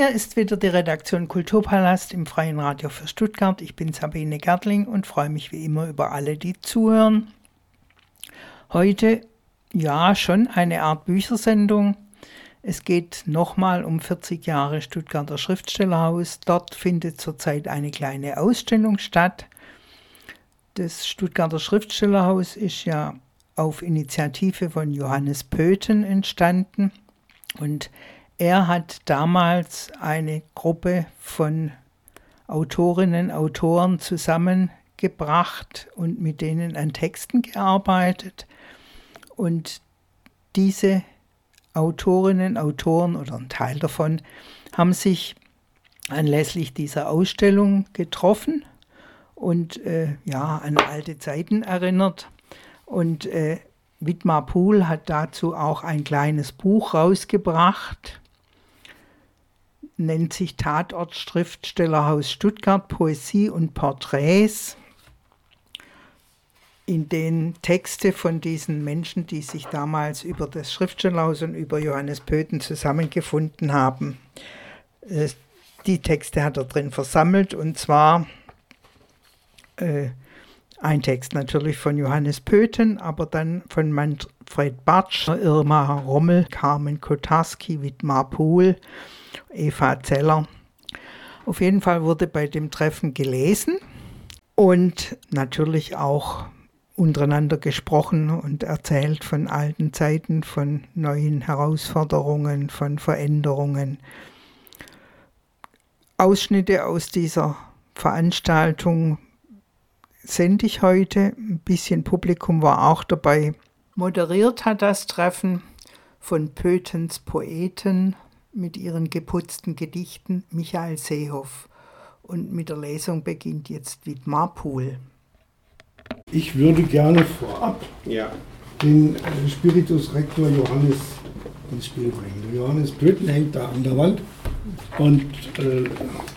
Hier ist wieder die Redaktion Kulturpalast im Freien Radio für Stuttgart. Ich bin Sabine Gertling und freue mich wie immer über alle, die zuhören. Heute ja schon eine Art Büchersendung. Es geht nochmal um 40 Jahre Stuttgarter Schriftstellerhaus. Dort findet zurzeit eine kleine Ausstellung statt. Das Stuttgarter Schriftstellerhaus ist ja auf Initiative von Johannes Pöthen entstanden und er hat damals eine Gruppe von Autorinnen, Autoren zusammengebracht und mit denen an Texten gearbeitet. Und diese Autorinnen, Autoren oder ein Teil davon haben sich anlässlich dieser Ausstellung getroffen und äh, ja, an alte Zeiten erinnert. Und äh, Wittmar Pohl hat dazu auch ein kleines Buch rausgebracht nennt sich Tatort Schriftstellerhaus Stuttgart Poesie und Porträts, in denen Texte von diesen Menschen, die sich damals über das Schriftstellerhaus und über Johannes Pöthen zusammengefunden haben, äh, die Texte hat er drin versammelt. Und zwar äh, ein Text natürlich von Johannes Pöthen, aber dann von Manfred Bartsch, Irma Rommel, Carmen Kotarski, Wittmar Pohl, Eva Zeller. Auf jeden Fall wurde bei dem Treffen gelesen und natürlich auch untereinander gesprochen und erzählt von alten Zeiten, von neuen Herausforderungen, von Veränderungen. Ausschnitte aus dieser Veranstaltung sende ich heute. Ein bisschen Publikum war auch dabei. Moderiert hat das Treffen von Pöthens Poeten mit ihren geputzten Gedichten Michael Seehoff. Und mit der Lesung beginnt jetzt Wittmar Pohl. Ich würde gerne vorab ja. den äh, Spiritus Rector Johannes ins Spiel bringen. Der Johannes Blüten hängt da an der Wand und äh,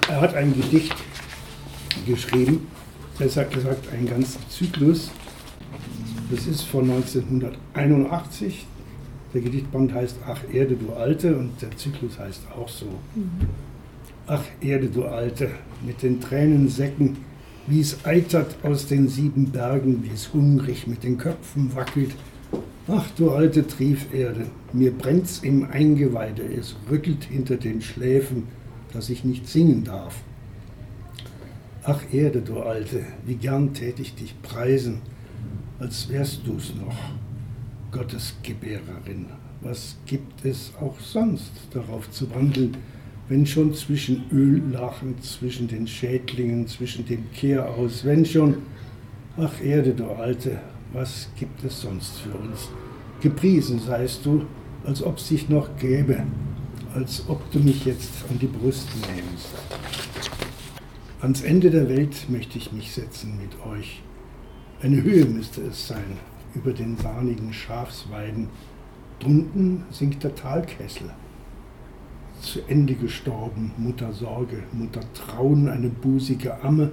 er hat ein Gedicht geschrieben, besser gesagt einen ganzen Zyklus. Das ist von 1981, der Gedichtband heißt Ach Erde, du Alte und der Zyklus heißt auch so. Mhm. Ach Erde, du Alte, mit den Tränensäcken, wie es eitert aus den sieben Bergen, wie es hungrig mit den Köpfen wackelt. Ach du alte Trieferde, mir brennt's im Eingeweide, es rüttelt hinter den Schläfen, dass ich nicht singen darf. Ach Erde, du Alte, wie gern tät ich dich preisen, als wärst du's noch. Gottesgebärerin. Was gibt es auch sonst darauf zu wandeln, wenn schon zwischen Öllachen, zwischen den Schädlingen, zwischen dem Kehraus, wenn schon, ach Erde, du Alte, was gibt es sonst für uns? Gepriesen seist du, als ob es dich noch gäbe, als ob du mich jetzt an die Brust nähmst. Ans Ende der Welt möchte ich mich setzen mit euch. Eine Höhe müsste es sein, über den sahnigen Schafsweiden. Drunten sinkt der Talkessel. Zu Ende gestorben, Mutter Sorge, Mutter Trauen, eine busige Amme,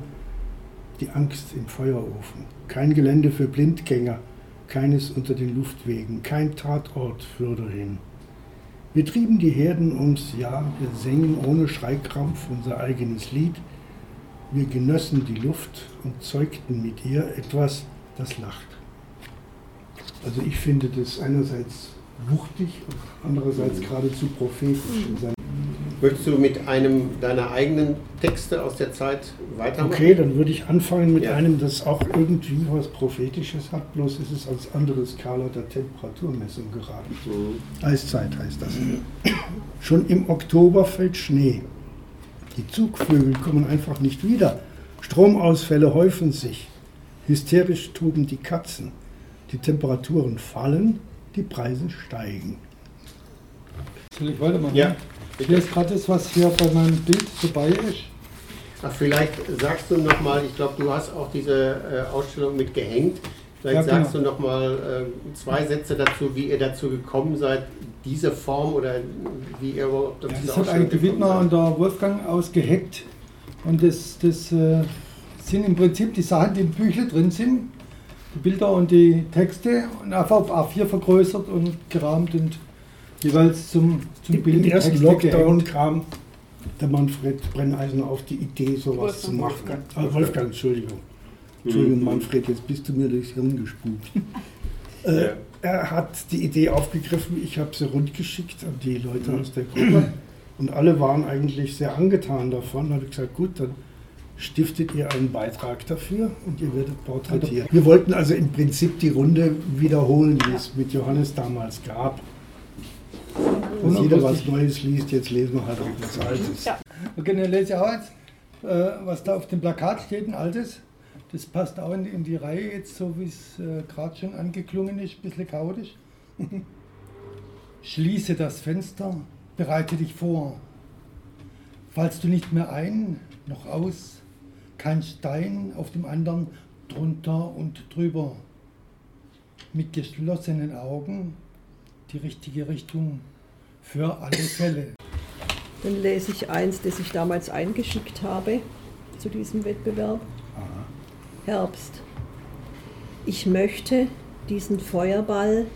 die Angst im Feuerofen. Kein Gelände für Blindgänger, keines unter den Luftwegen, kein Tatort fürderhin. Wir trieben die Herden ums Jahr, wir singen ohne Schreikrampf unser eigenes Lied, wir genössen die Luft und zeugten mit ihr etwas, das lacht. Also ich finde das einerseits wuchtig und andererseits geradezu prophetisch in seinem Möchtest du mit einem deiner eigenen Texte aus der Zeit weitermachen? Okay, dann würde ich anfangen mit ja. einem, das auch irgendwie was Prophetisches hat, bloß ist es als andere Skala der Temperaturmessung geraten. Mhm. Eiszeit heißt das. Schon im Oktober fällt Schnee. Die Zugvögel kommen einfach nicht wieder. Stromausfälle häufen sich. Hysterisch toben die Katzen die Temperaturen fallen, die Preise steigen. Soll ich weitermachen? Ja. Ich lese gerade das, was hier bei meinem Bild dabei ist. Ach, vielleicht sagst du nochmal, ich glaube, du hast auch diese äh, Ausstellung mit gehängt. Vielleicht ja, sagst genau. du nochmal äh, zwei Sätze dazu, wie ihr dazu gekommen seid, diese Form oder wie ihr überhaupt ja, Das hat eigentlich der Wittner und der Wolfgang ausgeheckt. Und das, das äh, sind im Prinzip die Sachen, die im Büchle drin sind Bilder und die Texte und einfach auf A4 vergrößert und gerahmt und jeweils zum, zum Bild. Im ersten Lockdown kam der Manfred Brenneisen auf die Idee, sowas zu machen. Wolfgang. Ah, Wolfgang, Entschuldigung. Entschuldigung, Manfred, jetzt bist du mir durchs Hirn gespukt. äh, er hat die Idee aufgegriffen, ich habe sie rundgeschickt an die Leute aus der Gruppe und alle waren eigentlich sehr angetan davon. Da habe ich gesagt, gut, dann stiftet ihr einen Beitrag dafür und ihr werdet porträtiert. Wir wollten also im Prinzip die Runde wiederholen, die es mit Johannes damals gab. Dass jeder was Neues liest, jetzt lesen wir halt auch was Altes. Ja. Okay, dann lese ich auch jetzt, äh, was da auf dem Plakat steht, ein altes. Das passt auch in, in die Reihe jetzt, so wie es äh, gerade schon angeklungen ist, ein bisschen chaotisch. Schließe das Fenster, bereite dich vor. Falls du nicht mehr ein noch aus, kein Stein auf dem anderen drunter und drüber. Mit geschlossenen Augen die richtige Richtung für alle Fälle. Dann lese ich eins, das ich damals eingeschickt habe zu diesem Wettbewerb. Aha. Herbst. Ich möchte diesen Feuerball,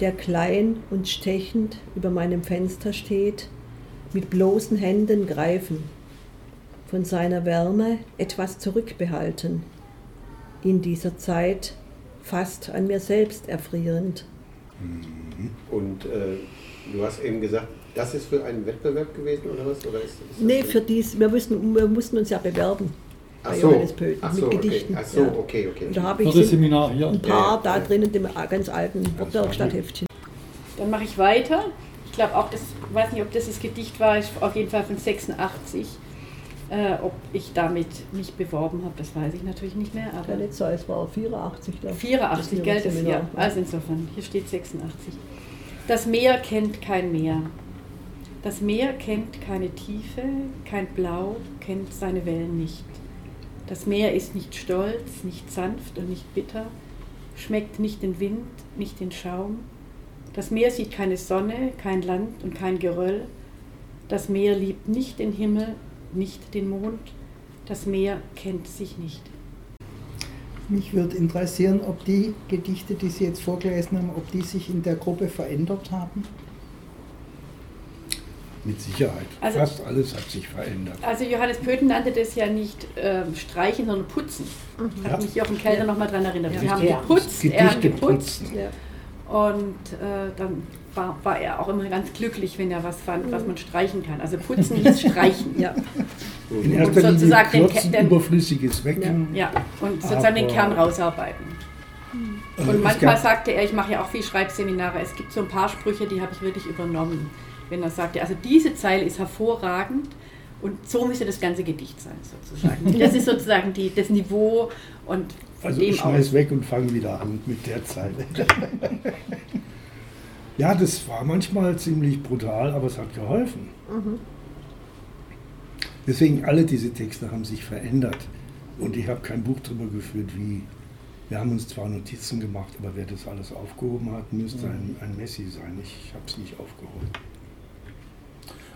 der klein und stechend über meinem Fenster steht, mit bloßen Händen greifen, von seiner Wärme etwas zurückbehalten, in dieser Zeit fast an mir selbst erfrierend. Mhm. Und äh, du hast eben gesagt, das ist für einen Wettbewerb gewesen oder was? Oder ist, ist nee, für dies, wir mussten, wir mussten uns ja bewerben. Ach so. Johannes Pöten Ach so, mit Gedichten. Okay. Ach so, okay, okay. Und da habe ich Seminar, ja. ein paar ja, ja. da drin in dem ganz alten Wortwerkstatthäftchen. Dann mache ich weiter. Ich glaube auch, das, weiß nicht, ob das das Gedicht war, auf jeden Fall von 86. Äh, ob ich damit mich beworben habe, das weiß ich natürlich nicht mehr. Aber Keine Zahl, es war 84. Glaub. 84, gell? Das, ja. Also insofern, hier steht 86. Das Meer kennt kein Meer. Das Meer kennt keine Tiefe, kein Blau, kennt seine Wellen nicht. Das Meer ist nicht stolz, nicht sanft und nicht bitter, schmeckt nicht den Wind, nicht den Schaum. Das Meer sieht keine Sonne, kein Land und kein Geröll. Das Meer liebt nicht den Himmel, nicht den Mond. Das Meer kennt sich nicht. Mich würde interessieren, ob die Gedichte, die Sie jetzt vorgelesen haben, ob die sich in der Gruppe verändert haben. Mit Sicherheit. Also, Fast alles hat sich verändert. Also Johannes Pöten nannte das ja nicht äh, streichen, sondern putzen. Mhm. Hat ja. mich Jochen Kellner ja. nochmal daran erinnert. Ja. Wir haben geputzt, Gedichte er hat geputzt. Ja. Und äh, dann war, war, er auch immer ganz glücklich, wenn er was fand, was man streichen kann. Also putzen hieß streichen. ja. In erster und sozusagen Linie den, den, Überflüssiges weg. Ja, und sozusagen den Kern rausarbeiten. Äh, und manchmal sagte er, ich mache ja auch viel Schreibseminare, es gibt so ein paar Sprüche, die habe ich wirklich übernommen. Wenn er sagte, also diese Zeile ist hervorragend und so müsste das ganze Gedicht sein, sozusagen. Das ist sozusagen die, das Niveau und also ich schmeiß weg und fange wieder an mit der Zeile. ja, das war manchmal ziemlich brutal, aber es hat geholfen. Mhm. Deswegen alle diese Texte haben sich verändert. Und ich habe kein Buch darüber geführt, wie. Wir haben uns zwar Notizen gemacht, aber wer das alles aufgehoben hat, müsste ein, ein Messi sein. Ich habe es nicht aufgehoben.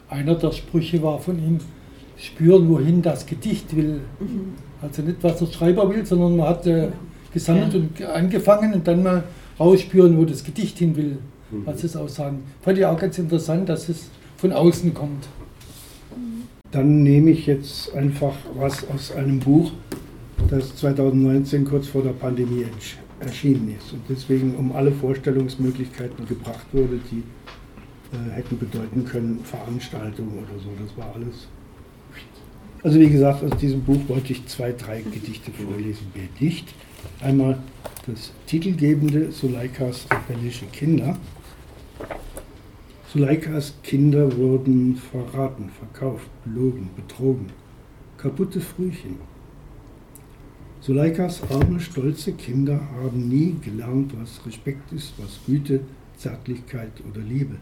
Einer der Sprüche war von ihm, spüren, wohin das Gedicht will. Mhm. Also nicht, was der Schreiber will, sondern man hat äh, gesammelt ja. und angefangen und dann mal rausspüren, wo das Gedicht hin will. Was es aussagen. Fand ich auch ganz interessant, dass es von außen kommt. Dann nehme ich jetzt einfach was aus einem Buch, das 2019 kurz vor der Pandemie erschienen ist und deswegen um alle Vorstellungsmöglichkeiten gebracht wurde, die äh, hätten bedeuten können Veranstaltungen oder so. Das war alles also wie gesagt, aus diesem Buch wollte ich zwei, drei Gedichte vorlesen. Gedicht. Einmal das titelgebende Suleikas rebellische Kinder. Suleikas Kinder wurden verraten, verkauft, belogen, betrogen. Kaputte Frühchen. Suleikas arme, stolze Kinder haben nie gelernt, was Respekt ist, was Güte, Zärtlichkeit oder Liebe.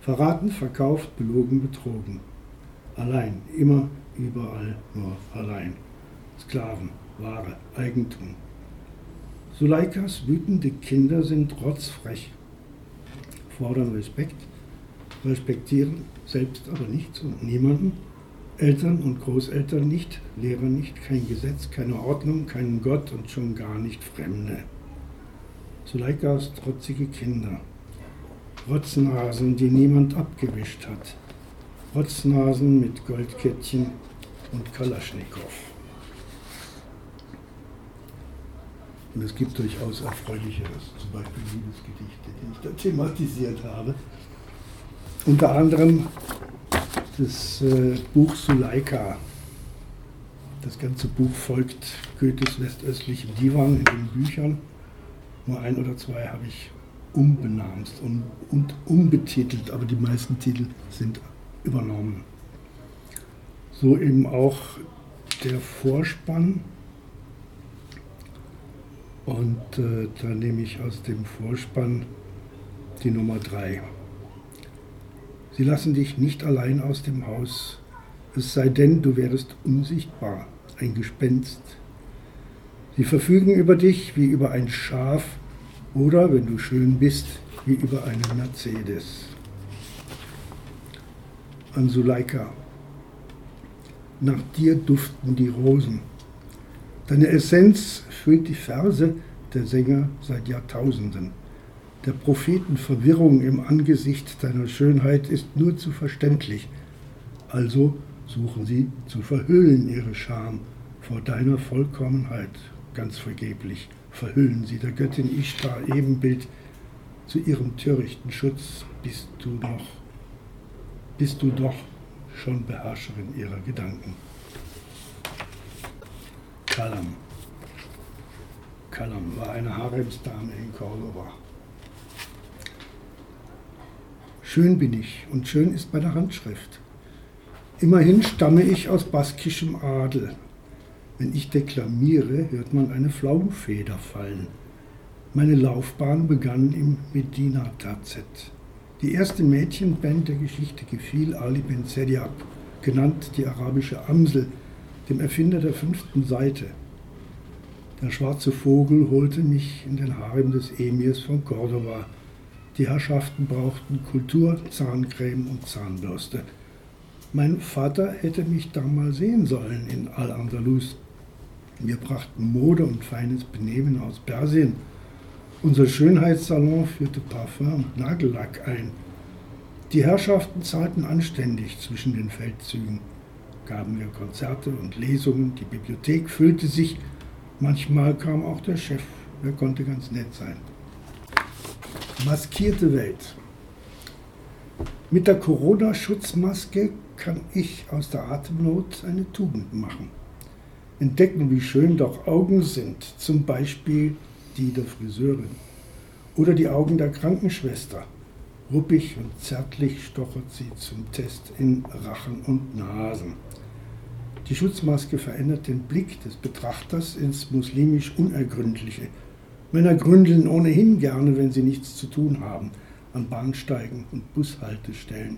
Verraten, verkauft, belogen, betrogen allein, immer, überall nur allein. Sklaven, Ware, Eigentum. Suleikas wütende Kinder sind rotzfrech, fordern Respekt, respektieren selbst aber nichts und niemanden, Eltern und Großeltern nicht, Lehrer nicht, kein Gesetz, keine Ordnung, keinen Gott und schon gar nicht Fremde. Suleikas trotzige Kinder, Rotznasen, die niemand abgewischt hat, Rotznasen mit Goldkettchen und Kalaschnikow. Und es gibt durchaus erfreulicheres, zum Beispiel Liebesgedichte, die ich da thematisiert habe. Unter anderem das äh, Buch Suleika. Das ganze Buch folgt Goethes westöstlichem Divan in den Büchern. Nur ein oder zwei habe ich umbenamst und, und umbetitelt, aber die meisten Titel sind übernommen. So eben auch der Vorspann. Und äh, da nehme ich aus dem Vorspann die Nummer 3. Sie lassen dich nicht allein aus dem Haus, es sei denn, du wärest unsichtbar, ein Gespenst. Sie verfügen über dich wie über ein Schaf oder, wenn du schön bist, wie über eine Mercedes. An Suleika. Nach dir duften die Rosen. Deine Essenz füllt die Verse der Sänger seit Jahrtausenden. Der Propheten Verwirrung im Angesicht deiner Schönheit ist nur zu verständlich. Also suchen sie zu verhüllen ihre Scham vor deiner Vollkommenheit. Ganz vergeblich verhüllen sie der Göttin Ishtar Ebenbild zu ihrem törichten Schutz, bist du noch, bist du doch schon Beherrscherin ihrer Gedanken. Kalam. Kalam war eine Haremsdame in Cordoba. Schön bin ich und schön ist meine Handschrift. Immerhin stamme ich aus baskischem Adel. Wenn ich deklamiere, hört man eine Flaumfeder fallen. Meine Laufbahn begann im Medina Tazet. Die erste Mädchenband der Geschichte gefiel Ali Ben Zediab, genannt die arabische Amsel, dem Erfinder der fünften Seite. Der schwarze Vogel holte mich in den Harem des Emirs von Cordoba. Die Herrschaften brauchten Kultur, Zahncreme und Zahnbürste. Mein Vater hätte mich da mal sehen sollen in Al-Andalus. Wir brachten Mode und feines Benehmen aus Persien. Unser Schönheitssalon führte Parfum und Nagellack ein. Die Herrschaften zahlten anständig zwischen den Feldzügen. Gaben wir Konzerte und Lesungen, die Bibliothek füllte sich. Manchmal kam auch der Chef, er konnte ganz nett sein. Maskierte Welt. Mit der Corona-Schutzmaske kann ich aus der Atemnot eine Tugend machen entdecken, wie schön doch Augen sind, zum Beispiel die der Friseurin oder die Augen der Krankenschwester. Ruppig und zärtlich stochert sie zum Test in Rachen und Nasen. Die Schutzmaske verändert den Blick des Betrachters ins muslimisch Unergründliche. Männer gründeln ohnehin gerne, wenn sie nichts zu tun haben, an Bahnsteigen und Bushaltestellen.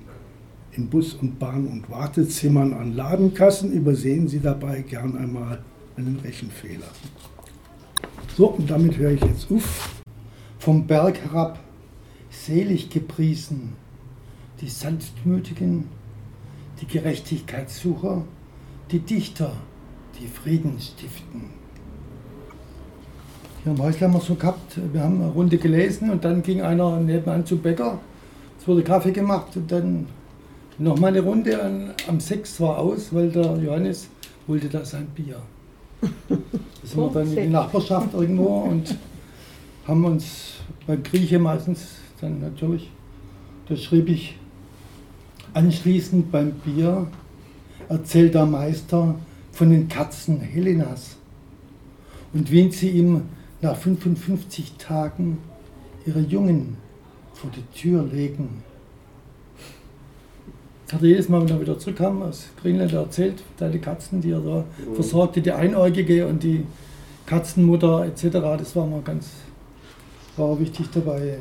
In Bus und Bahn und Wartezimmern an Ladenkassen übersehen Sie dabei gern einmal einen Rechenfehler. So, und damit höre ich jetzt auf. Vom Berg herab, selig gepriesen, die Sanftmütigen, die Gerechtigkeitssucher, die Dichter, die Frieden stiften. Hier im Häusl haben wir so gehabt, wir haben eine Runde gelesen und dann ging einer nebenan zum Bäcker. Es wurde Kaffee gemacht und dann Nochmal eine Runde an, am 6 war aus, weil der Johannes wollte da sein Bier. Da sind wir dann in die Nachbarschaft irgendwo und haben uns beim Grieche meistens dann natürlich, da schrieb ich anschließend beim Bier, erzählt der Meister von den Katzen Helenas und wen sie ihm nach 55 Tagen ihre Jungen vor die Tür legen hat er jedes Mal, wenn er wieder zurückkam aus Greenland, erzählt, deine Katzen, die er da mhm. versorgte, die Einäugige und die Katzenmutter etc. Das war mal ganz war wichtig dabei.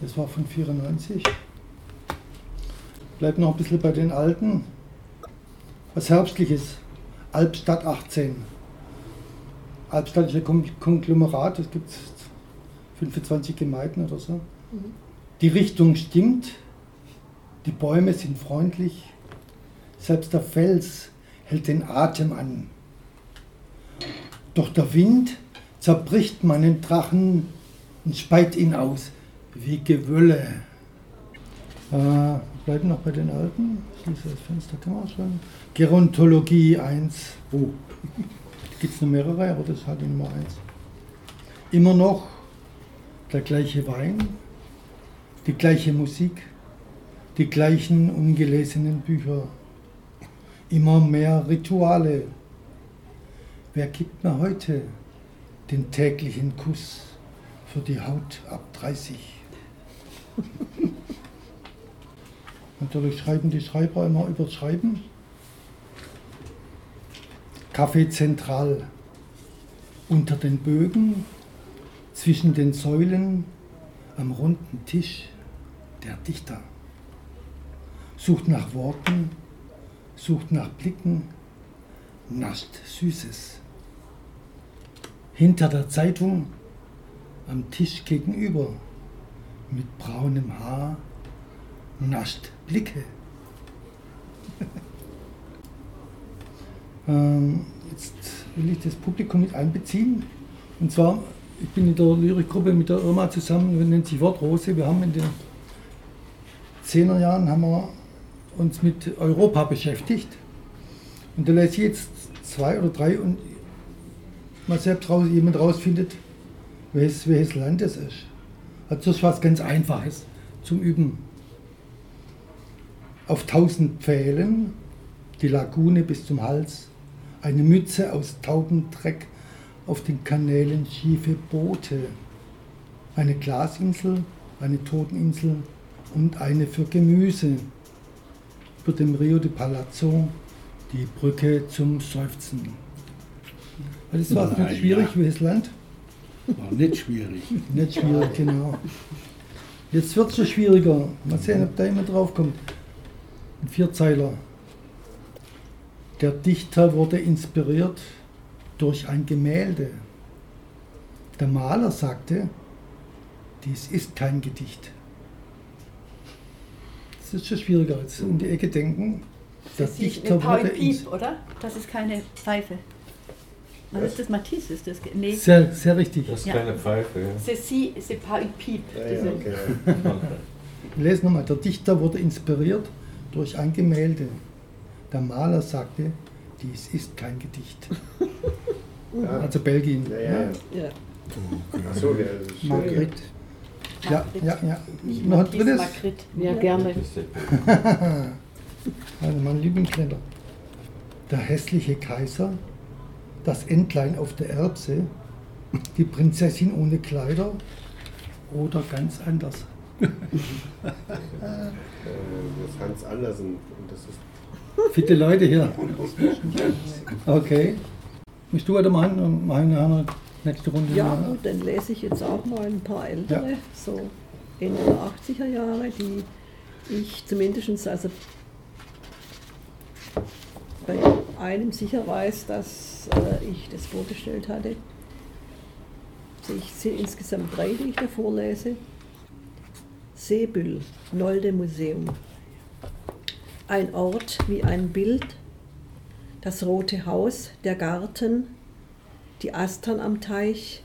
Das war von 94. Bleibt noch ein bisschen bei den Alten. Was Herbstliches. Albstadt 18. Albstadt ist ein Konglomerat, es gibt 25 Gemeinden oder so. Mhm. Die Richtung stimmt, die Bäume sind freundlich, selbst der Fels hält den Atem an. Doch der Wind zerbricht meinen Drachen und speit ihn aus wie Gewölle. Äh, bleiben noch bei den alten. Schließe das Fenster, kann man schon. Gerontologie 1. Oh, gibt es noch mehrere, aber das ist halt die Nummer 1. Immer noch der gleiche Wein, die gleiche Musik, die gleichen ungelesenen Bücher, immer mehr Rituale. Wer gibt mir heute den täglichen Kuss für die Haut ab 30? Natürlich schreiben die Schreiber immer über Schreiben. Kaffee zentral unter den Bögen, zwischen den Säulen, am runden Tisch der Dichter. Sucht nach Worten, sucht nach Blicken, nascht Süßes. Hinter der Zeitung, am Tisch gegenüber, mit braunem Haar, nascht Blicke. ähm, jetzt will ich das Publikum mit einbeziehen. Und zwar, ich bin in der Lyrikgruppe mit der Irma zusammen, wir nennen sich Wortrose. Wir haben in den 10er Jahren haben wir uns mit Europa beschäftigt. Und da lese ich jetzt zwei oder drei und mal selbst raus, jemand rausfindet, welches, welches Land es ist. Also das ist was ganz Einfaches zum Üben. Auf tausend Pfählen, die Lagune bis zum Hals, eine Mütze aus Taubendreck, auf den Kanälen schiefe Boote, eine Glasinsel, eine Toteninsel und eine für Gemüse über dem Rio de Palazzo die Brücke zum Seufzen. Das war nicht schwierig, ja. welches Land? War nicht schwierig. Nicht schwierig, genau. Jetzt wird es schon schwieriger. Mal sehen, ob da jemand draufkommt. Ein Vierzeiler. Der Dichter wurde inspiriert durch ein Gemälde. Der Maler sagte, dies ist kein Gedicht. Das ist schon schwieriger als um die Ecke denken. Der das Dichter wurde Piep, oder? Das ist keine Pfeife. Was ist das? Matisse ist das? Nee. Sehr, sehr richtig. Das ist ja. keine Pfeife. Ja. C'est c'est pas une pipe. Ja, ja, okay. Lesen nochmal. Der Dichter wurde inspiriert durch ein Gemälde. Der Maler sagte, dies ist kein Gedicht. Ja. Also Belgien. Ja, ja, ja. Achso, ja. Margrit. Ja, ja, ja. Noch ein drittes? Margrit. Ja, gerne. also mein Lieblingsländer. Der hässliche Kaiser, das Entlein auf der Erbse, die Prinzessin ohne Kleider oder ganz anders. Das ist ganz anders und das ist. Fitte Leute hier. Okay. Möchtest du weitermachen und machen eine nächste Runde? Ja, gut, dann lese ich jetzt auch mal ein paar ältere, ja. so Ende der 80er Jahre, die ich zumindest also bei einem sicher weiß, dass äh, ich das vorgestellt hatte. Ich sehe insgesamt drei, die ich da vorlese. Seebüll, Nolde Museum. Ein Ort wie ein Bild, das rote Haus, der Garten, die Astern am Teich,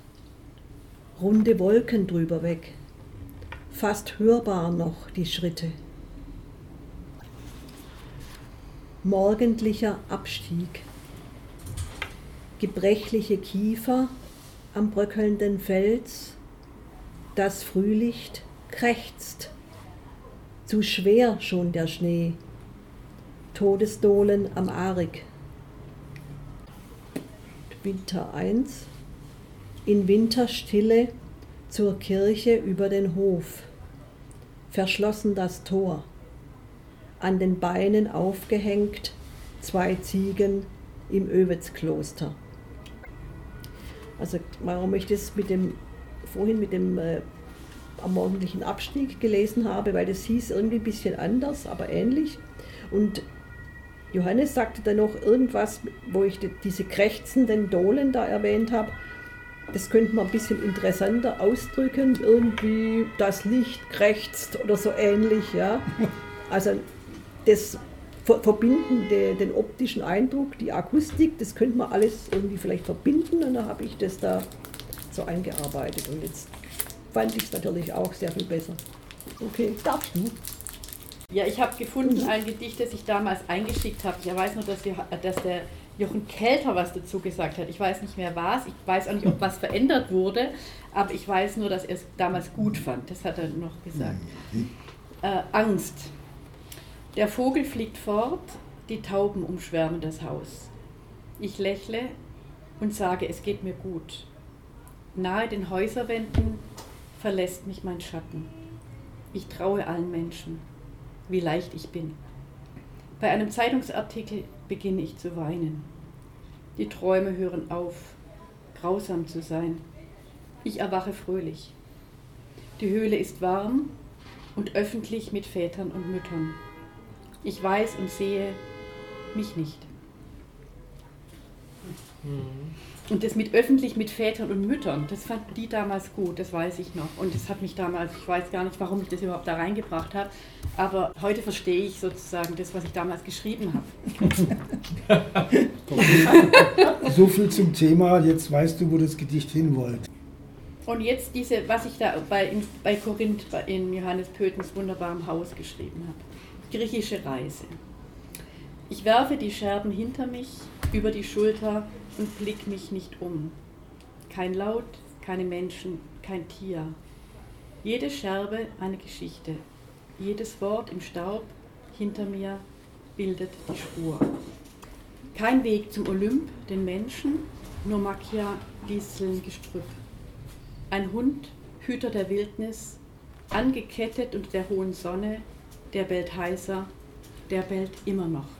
runde Wolken drüber weg, fast hörbar noch die Schritte. Morgendlicher Abstieg, gebrechliche Kiefer am bröckelnden Fels, das Frühlicht krächzt, zu schwer schon der Schnee, Todesdohlen am Arik. Winter 1 in Winterstille zur Kirche über den Hof. Verschlossen das Tor. An den Beinen aufgehängt zwei Ziegen im Övetzkloster. Also warum ich das mit dem vorhin mit dem äh, am morgendlichen Abstieg gelesen habe, weil das hieß irgendwie ein bisschen anders, aber ähnlich. Und Johannes sagte dann noch irgendwas, wo ich diese krächzenden Dohlen da erwähnt habe. Das könnte man ein bisschen interessanter ausdrücken. Irgendwie das Licht krächzt oder so ähnlich. Ja? Also das Verbinden, den optischen Eindruck, die Akustik, das könnte man alles irgendwie vielleicht verbinden. Und da habe ich das da so eingearbeitet. Und jetzt fand ich es natürlich auch sehr viel besser. Okay, darfst du? Ja, ich habe gefunden ein Gedicht, das ich damals eingeschickt habe. Ich weiß nur, dass, wir, dass der Jochen Kelter was dazu gesagt hat. Ich weiß nicht mehr was. Ich weiß auch nicht, ob was verändert wurde. Aber ich weiß nur, dass er es damals gut fand. Das hat er noch gesagt. Mhm. Äh, Angst. Der Vogel fliegt fort, die Tauben umschwärmen das Haus. Ich lächle und sage, es geht mir gut. Nahe den Häuserwänden verlässt mich mein Schatten. Ich traue allen Menschen, wie leicht ich bin. Bei einem Zeitungsartikel beginne ich zu weinen. Die Träume hören auf, grausam zu sein. Ich erwache fröhlich. Die Höhle ist warm und öffentlich mit Vätern und Müttern. Ich weiß und sehe mich nicht. Mhm. Und das mit öffentlich mit Vätern und Müttern, das fanden die damals gut, das weiß ich noch. Und das hat mich damals, ich weiß gar nicht, warum ich das überhaupt da reingebracht habe, aber heute verstehe ich sozusagen das, was ich damals geschrieben habe. so viel zum Thema, jetzt weißt du, wo das Gedicht hin wollte. Und jetzt diese, was ich da bei, in, bei Korinth in Johannes Pöthens wunderbarem Haus geschrieben habe. Griechische Reise. Ich werfe die Scherben hinter mich, über die Schulter und blick mich nicht um. Kein Laut, keine Menschen, kein Tier. Jede Scherbe eine Geschichte. Jedes Wort im Staub hinter mir bildet die Spur. Kein Weg zum Olymp, den Menschen, nur Makia, Disteln, Gestrüpp. Ein Hund, Hüter der Wildnis, angekettet unter der hohen Sonne, der bellt heißer, der bellt immer noch.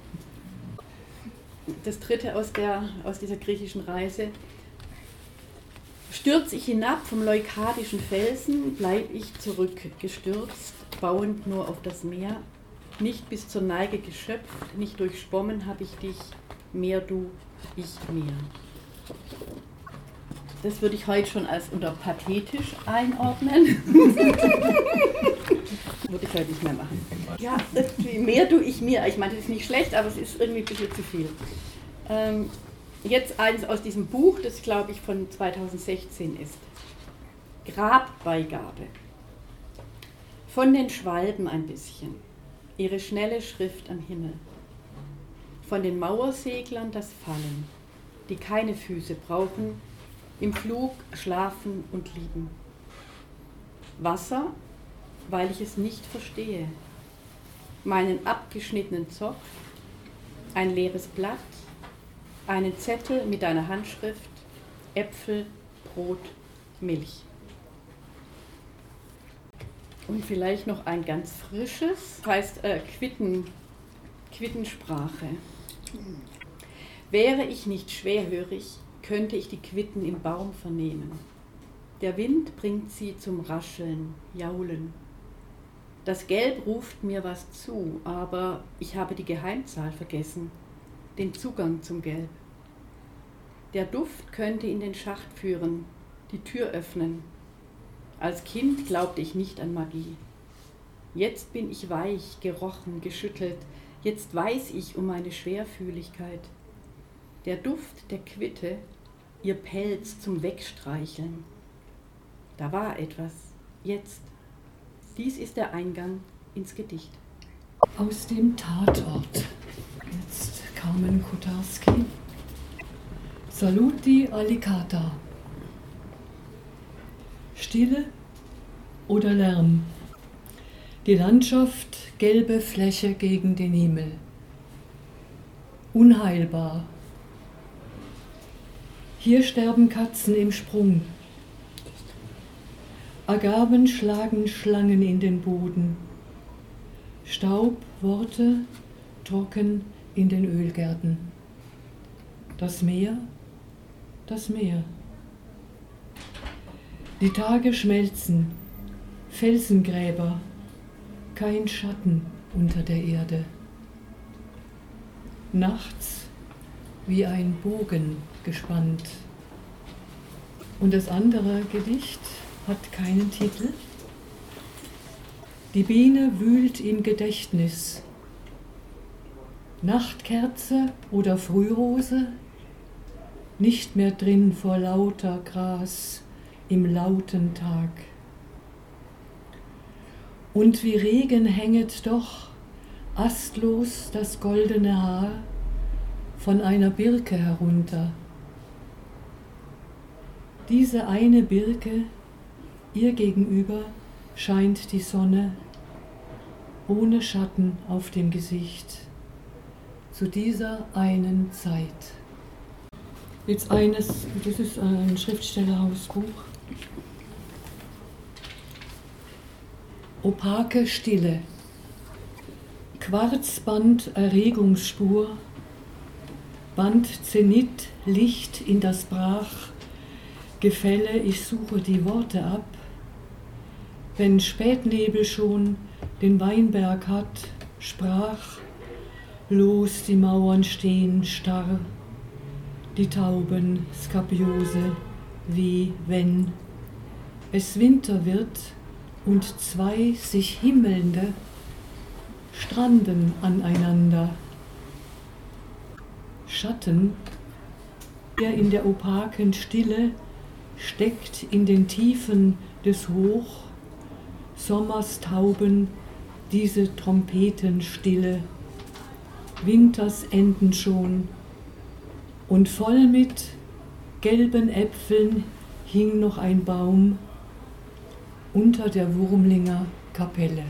Das dritte aus, der, aus dieser griechischen Reise. Stürze ich hinab vom leukadischen Felsen, bleib ich zurückgestürzt, bauend nur auf das Meer, nicht bis zur Neige geschöpft, nicht durchschwommen habe ich dich, mehr du, ich mehr. Das würde ich heute schon als unter pathetisch einordnen. würde ich heute nicht mehr machen. Ja, mehr du, ich mir. Ich meine, das ist nicht schlecht, aber es ist irgendwie ein bisschen zu viel. Ähm, jetzt eins aus diesem Buch, das glaube ich von 2016 ist. Grabbeigabe. Von den Schwalben ein bisschen. Ihre schnelle Schrift am Himmel. Von den Mauerseglern das Fallen, die keine Füße brauchen, im Flug schlafen und lieben. Wasser, weil ich es nicht verstehe. Meinen abgeschnittenen Zopf, ein leeres Blatt, einen Zettel mit einer Handschrift, Äpfel, Brot, Milch. Und vielleicht noch ein ganz frisches, heißt äh, Quitten, Quittensprache. Wäre ich nicht schwerhörig, könnte ich die Quitten im Baum vernehmen. Der Wind bringt sie zum Rascheln, Jaulen. Das Gelb ruft mir was zu, aber ich habe die Geheimzahl vergessen, den Zugang zum Gelb. Der Duft könnte in den Schacht führen, die Tür öffnen. Als Kind glaubte ich nicht an Magie. Jetzt bin ich weich, gerochen, geschüttelt, jetzt weiß ich um meine Schwerfühligkeit. Der Duft der Quitte ihr Pelz zum Wegstreicheln. Da war etwas. Jetzt. Dies ist der Eingang ins Gedicht. Aus dem Tatort. Jetzt Carmen Kutarski. Saluti Alicata. Stille oder Lärm. Die Landschaft, gelbe Fläche gegen den Himmel. Unheilbar hier sterben Katzen im Sprung. Agaben schlagen Schlangen in den Boden. Staub, Worte, trocken in den Ölgärten. Das Meer, das Meer. Die Tage schmelzen, Felsengräber, kein Schatten unter der Erde. Nachts wie ein Bogen gespannt. Und das andere Gedicht hat keinen Titel. Die Biene wühlt im Gedächtnis. Nachtkerze oder Frührose, nicht mehr drin vor lauter Gras im lauten Tag. Und wie Regen hänget doch astlos das goldene Haar von einer Birke herunter. Diese eine Birke, ihr gegenüber, scheint die Sonne ohne Schatten auf dem Gesicht zu dieser einen Zeit. Jetzt eines, das ist ein Schriftstellerhausbuch. Opake Stille. Quarzband Erregungsspur. Band Zenit Licht in das Brach. Gefälle, ich suche die Worte ab. Wenn Spätnebel schon den Weinberg hat, sprach, los die Mauern stehen starr, die Tauben Skapiose, wie wenn es Winter wird und zwei sich himmelnde stranden aneinander. Schatten, der in der opaken Stille steckt in den Tiefen des Hoch, Sommers Tauben diese Trompetenstille, Winters enden schon, und voll mit gelben Äpfeln hing noch ein Baum unter der Wurmlinger Kapelle.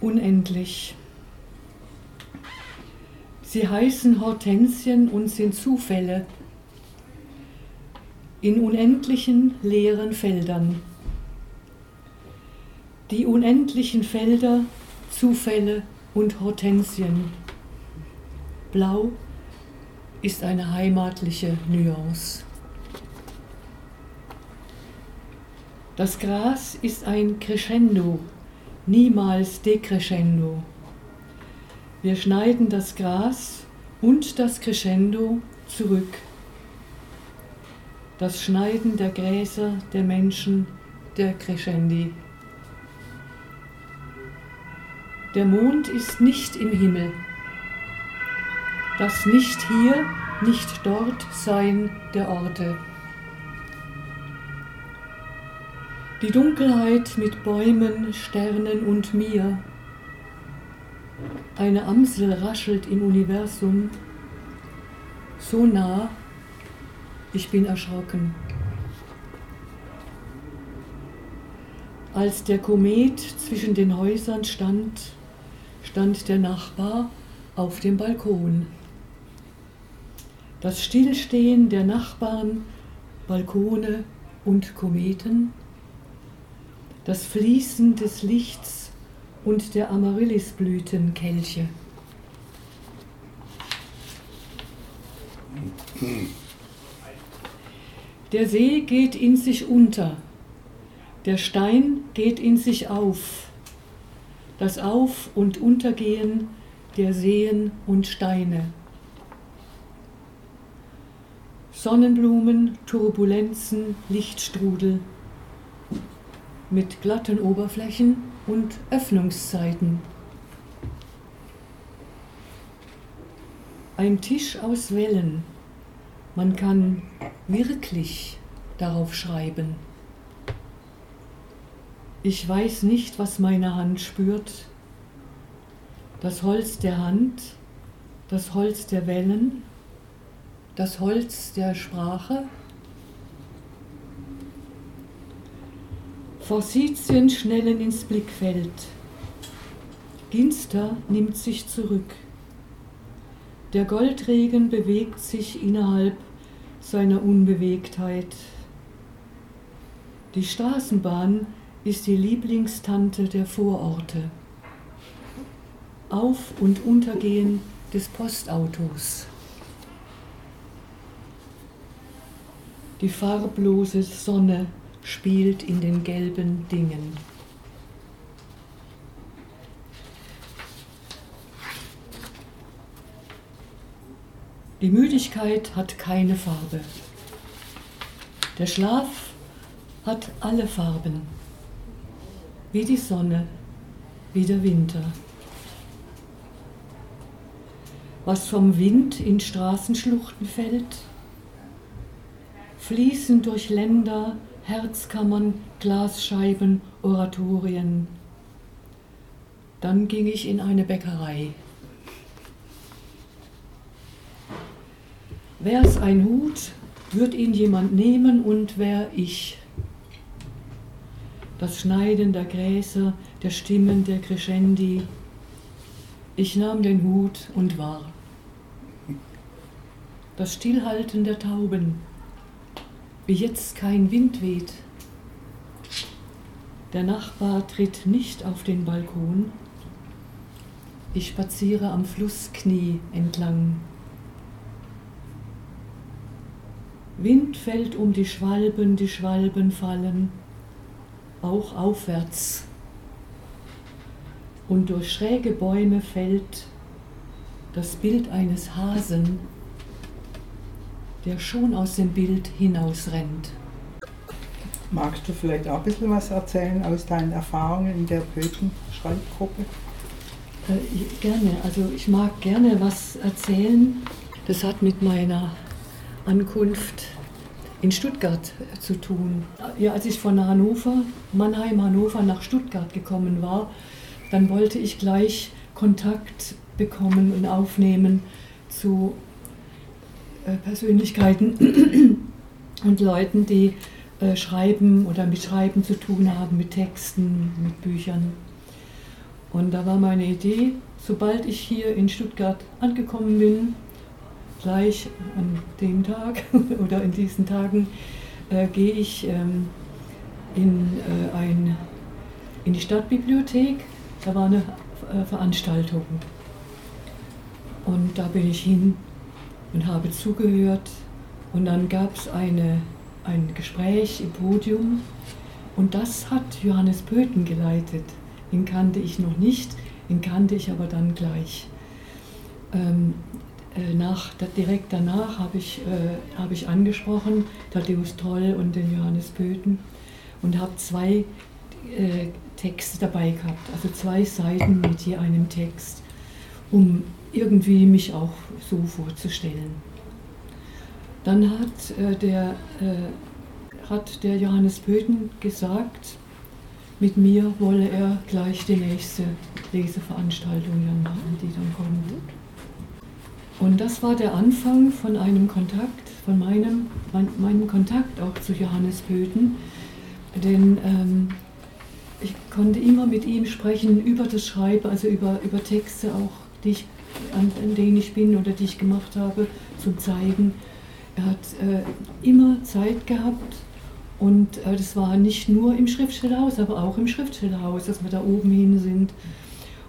Unendlich. Sie heißen Hortensien und sind Zufälle in unendlichen leeren Feldern. Die unendlichen Felder, Zufälle und Hortensien. Blau ist eine heimatliche Nuance. Das Gras ist ein Crescendo, niemals Decrescendo. Wir schneiden das Gras und das Crescendo zurück. Das Schneiden der Gräser, der Menschen, der Crescendi. Der Mond ist nicht im Himmel. Das nicht hier, nicht dort Sein der Orte. Die Dunkelheit mit Bäumen, Sternen und mir. Eine Amsel raschelt im Universum. So nah, ich bin erschrocken. Als der Komet zwischen den Häusern stand, stand der Nachbar auf dem Balkon. Das Stillstehen der Nachbarn, Balkone und Kometen, das Fließen des Lichts und der Amaryllisblütenkelche. Der See geht in sich unter, der Stein geht in sich auf, das Auf- und Untergehen der Seen und Steine. Sonnenblumen, Turbulenzen, Lichtstrudel mit glatten Oberflächen und Öffnungszeiten. Ein Tisch aus Wellen. Man kann wirklich darauf schreiben. Ich weiß nicht, was meine Hand spürt. Das Holz der Hand, das Holz der Wellen, das Holz der Sprache. Forsythien schnellen ins Blickfeld. Ginster nimmt sich zurück. Der Goldregen bewegt sich innerhalb seiner Unbewegtheit. Die Straßenbahn ist die Lieblingstante der Vororte. Auf- und Untergehen des Postautos. Die farblose Sonne spielt in den gelben Dingen. Die Müdigkeit hat keine Farbe. Der Schlaf hat alle Farben, wie die Sonne, wie der Winter. Was vom Wind in Straßenschluchten fällt, fließen durch Länder, Herzkammern, Glasscheiben, Oratorien. Dann ging ich in eine Bäckerei. Wär's ein Hut, wird ihn jemand nehmen und wär ich. Das Schneiden der Gräser, der Stimmen der Crescendi. Ich nahm den Hut und war. Das Stillhalten der Tauben, wie jetzt kein Wind weht. Der Nachbar tritt nicht auf den Balkon. Ich spaziere am Flussknie entlang. Wind fällt um die Schwalben, die Schwalben fallen auch aufwärts. Und durch schräge Bäume fällt das Bild eines Hasen, der schon aus dem Bild hinausrennt. Magst du vielleicht auch ein bisschen was erzählen aus deinen Erfahrungen in der Pöten-Schreibgruppe? Äh, gerne, also ich mag gerne was erzählen. Das hat mit meiner Ankunft in Stuttgart zu tun. Ja, als ich von Hannover, Mannheim, Hannover nach Stuttgart gekommen war, dann wollte ich gleich Kontakt bekommen und aufnehmen zu äh, Persönlichkeiten und Leuten, die äh, schreiben oder mit Schreiben zu tun haben, mit Texten, mit Büchern. Und da war meine Idee, sobald ich hier in Stuttgart angekommen bin, gleich an dem Tag oder in diesen Tagen äh, gehe ich ähm, in, äh, ein, in die Stadtbibliothek. Da war eine äh, Veranstaltung. Und da bin ich hin und habe zugehört. Und dann gab es ein Gespräch im Podium. Und das hat Johannes Pöten geleitet. Den kannte ich noch nicht, den kannte ich aber dann gleich. Ähm, äh, nach, direkt danach habe ich, äh, hab ich angesprochen, Thaddeus Troll und den Johannes Pöten und habe zwei äh, Texte dabei gehabt, also zwei Seiten mit je einem Text, um irgendwie mich auch so vorzustellen. Dann hat, äh, der, äh, hat der Johannes Pöten gesagt, mit mir wolle er gleich die nächste Leseveranstaltung machen, die dann kommt. Und das war der Anfang von einem Kontakt, von meinem, mein, meinem Kontakt auch zu Johannes Pöten. Denn ähm, ich konnte immer mit ihm sprechen über das Schreiben, also über, über Texte auch, die ich, an, an denen ich bin oder die ich gemacht habe, zum Zeigen. Er hat äh, immer Zeit gehabt und äh, das war nicht nur im Schriftstellerhaus, aber auch im Schriftstellerhaus, dass wir da oben hin sind.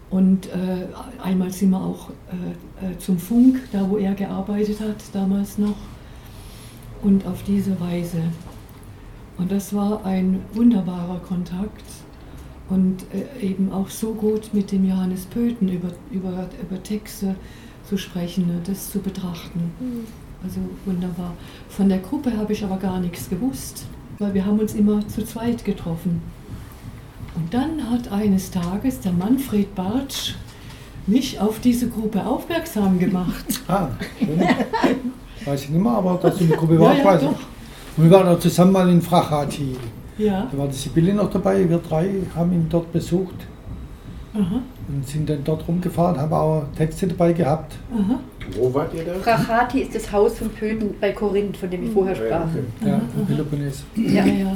Und äh, einmal sind wir auch äh, äh, zum Funk, da wo er gearbeitet hat, damals noch. Und auf diese Weise. Und das war ein wunderbarer Kontakt und äh, eben auch so gut mit dem Johannes Pöten über, über, über Texte zu sprechen, ne, das zu betrachten. Mhm. Also wunderbar. Von der Gruppe habe ich aber gar nichts gewusst, weil wir haben uns immer zu zweit getroffen. Und dann hat eines Tages der Manfred Bartsch mich auf diese Gruppe aufmerksam gemacht. Ah, schön. Weiß ich nicht mehr, aber dass du in der Gruppe warst, ja, ja, weiß ich. Und wir waren da zusammen mal in Frachati. Ja. Da war die Sibylle noch dabei, wir drei haben ihn dort besucht. Aha. Und sind dann dort rumgefahren, haben auch Texte dabei gehabt. Aha. Wo wart ihr da? Frachati ist das Haus von Pöden bei Korinth, von dem ich vorher sprach. Ja, ja Peloponnes. Ja, ja.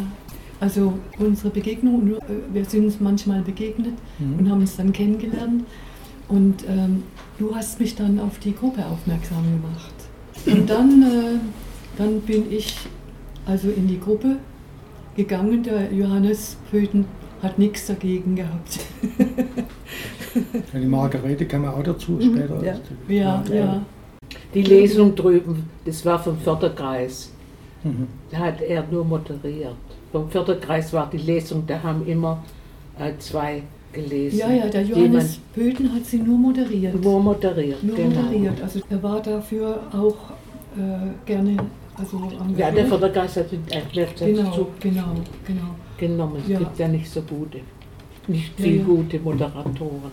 Also unsere Begegnung, äh, wir sind uns manchmal begegnet mhm. und haben uns dann kennengelernt. Und ähm, du hast mich dann auf die Gruppe aufmerksam gemacht. Und dann, äh, dann bin ich also in die Gruppe gegangen. Der Johannes Pöten hat nichts dagegen gehabt. die Margarete kam ja auch dazu mhm. später. Ja, ja, ja. Die Lesung drüben, das war vom Förderkreis. Mhm. Da hat er nur moderiert vom Förderkreis war die Lesung, da haben immer äh, zwei gelesen. Ja, ja, der Johannes Pöten hat sie nur moderiert. Nur moderiert, Nur genau. moderiert. Also er war dafür auch äh, gerne also engagiert. Ja, der Förderkreis hat ihn erklärt, genau, genau, genau. genommen. Es ja. gibt ja nicht so gute, nicht viele ja, ja. gute Moderatoren.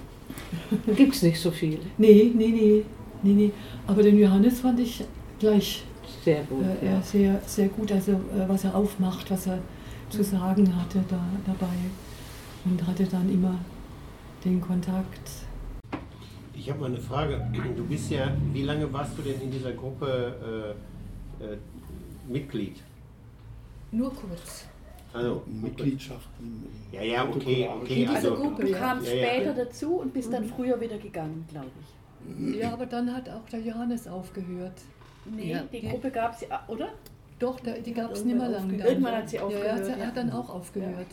gibt es nicht so viele. Nee, nee, nee, nee, nee. Aber den Johannes fand ich gleich sehr gut. Äh, ja. sehr, sehr gut, also äh, was er aufmacht, was er zu sagen hatte da, dabei und hatte dann immer den Kontakt. Ich habe mal eine Frage. Du bist ja, wie lange warst du denn in dieser Gruppe äh, äh, Mitglied? Nur kurz. Also Mitgliedschaft. Ja, ja, okay, okay. In Also, Gruppe ja. kam Ja, ja. später dazu und bist dann früher wieder gegangen, glaube ich. Ja, aber dann hat auch der Johannes aufgehört. Nee, Ja. die Gruppe gab es ja, oder? Doch, der, die gab es nicht mehr lange. Irgendwann hat sie Ja, aufgehört. ja, sie ja. hat dann auch aufgehört.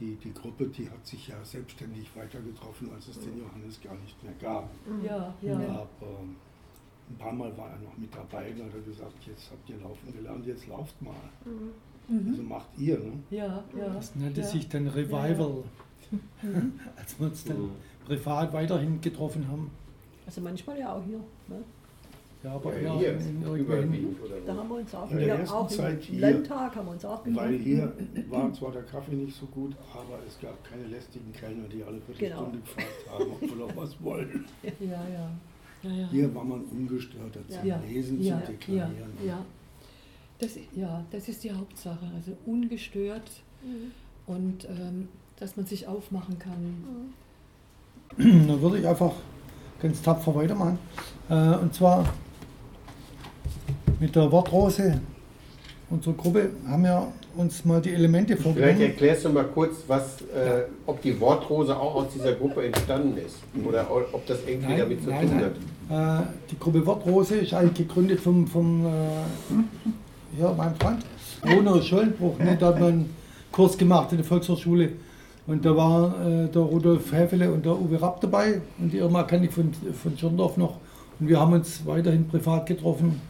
Die, die Gruppe, die hat sich ja selbstständig weiter getroffen, als es den Johannes gar nicht mehr gab. Ja, ja. Aber ein paar Mal war er noch mit dabei und hat er gesagt, jetzt habt ihr laufen gelernt, jetzt lauft mal. Also macht ihr, ne? Ja, ja. Das nannte ja. sich dann Revival, als wir uns dann Mhm. privat weiterhin getroffen haben. Also manchmal ja auch hier. Ne? Ja, aber Ja, eher hier, in, in, überwiegend Da so. haben wir uns auch In der ja, ersten auch Zeit im hier, Landtag haben wir uns auch Weil hier war zwar der Kaffee nicht so gut, aber es gab keine lästigen Kellner, die alle Viertelstunde Genau. gefragt haben, ob wir noch was wollen. Ja, ja. Ja. Hier war man ungestörter zum ja, Lesen, ja, zum Deklarieren. Ja, ja. Das, ja, das ist die Hauptsache. Also ungestört und ähm, dass man sich aufmachen kann. Dann würde ich einfach ganz tapfer weitermachen. Äh, und zwar mit der Wortrose, unsere Gruppe, haben wir uns mal die Elemente Vielleicht vorgenommen. erklärst du mal kurz, was, äh, ob die Wortrose auch aus dieser Gruppe entstanden ist. Oder ob das irgendwie Nein, damit zu nein, tun nein. hat. Äh, die Gruppe Wortrose ist eigentlich gegründet vom, vom äh, ja, meinem Freund Bruno Schollenbruch. Ne? Da hat man einen Kurs gemacht in der Volkshochschule. Und da war äh, der Rudolf Häfele und der Uwe Rapp dabei. Und die Irma kenne ich von, von Schirndorf noch. Und wir haben uns weiterhin privat getroffen.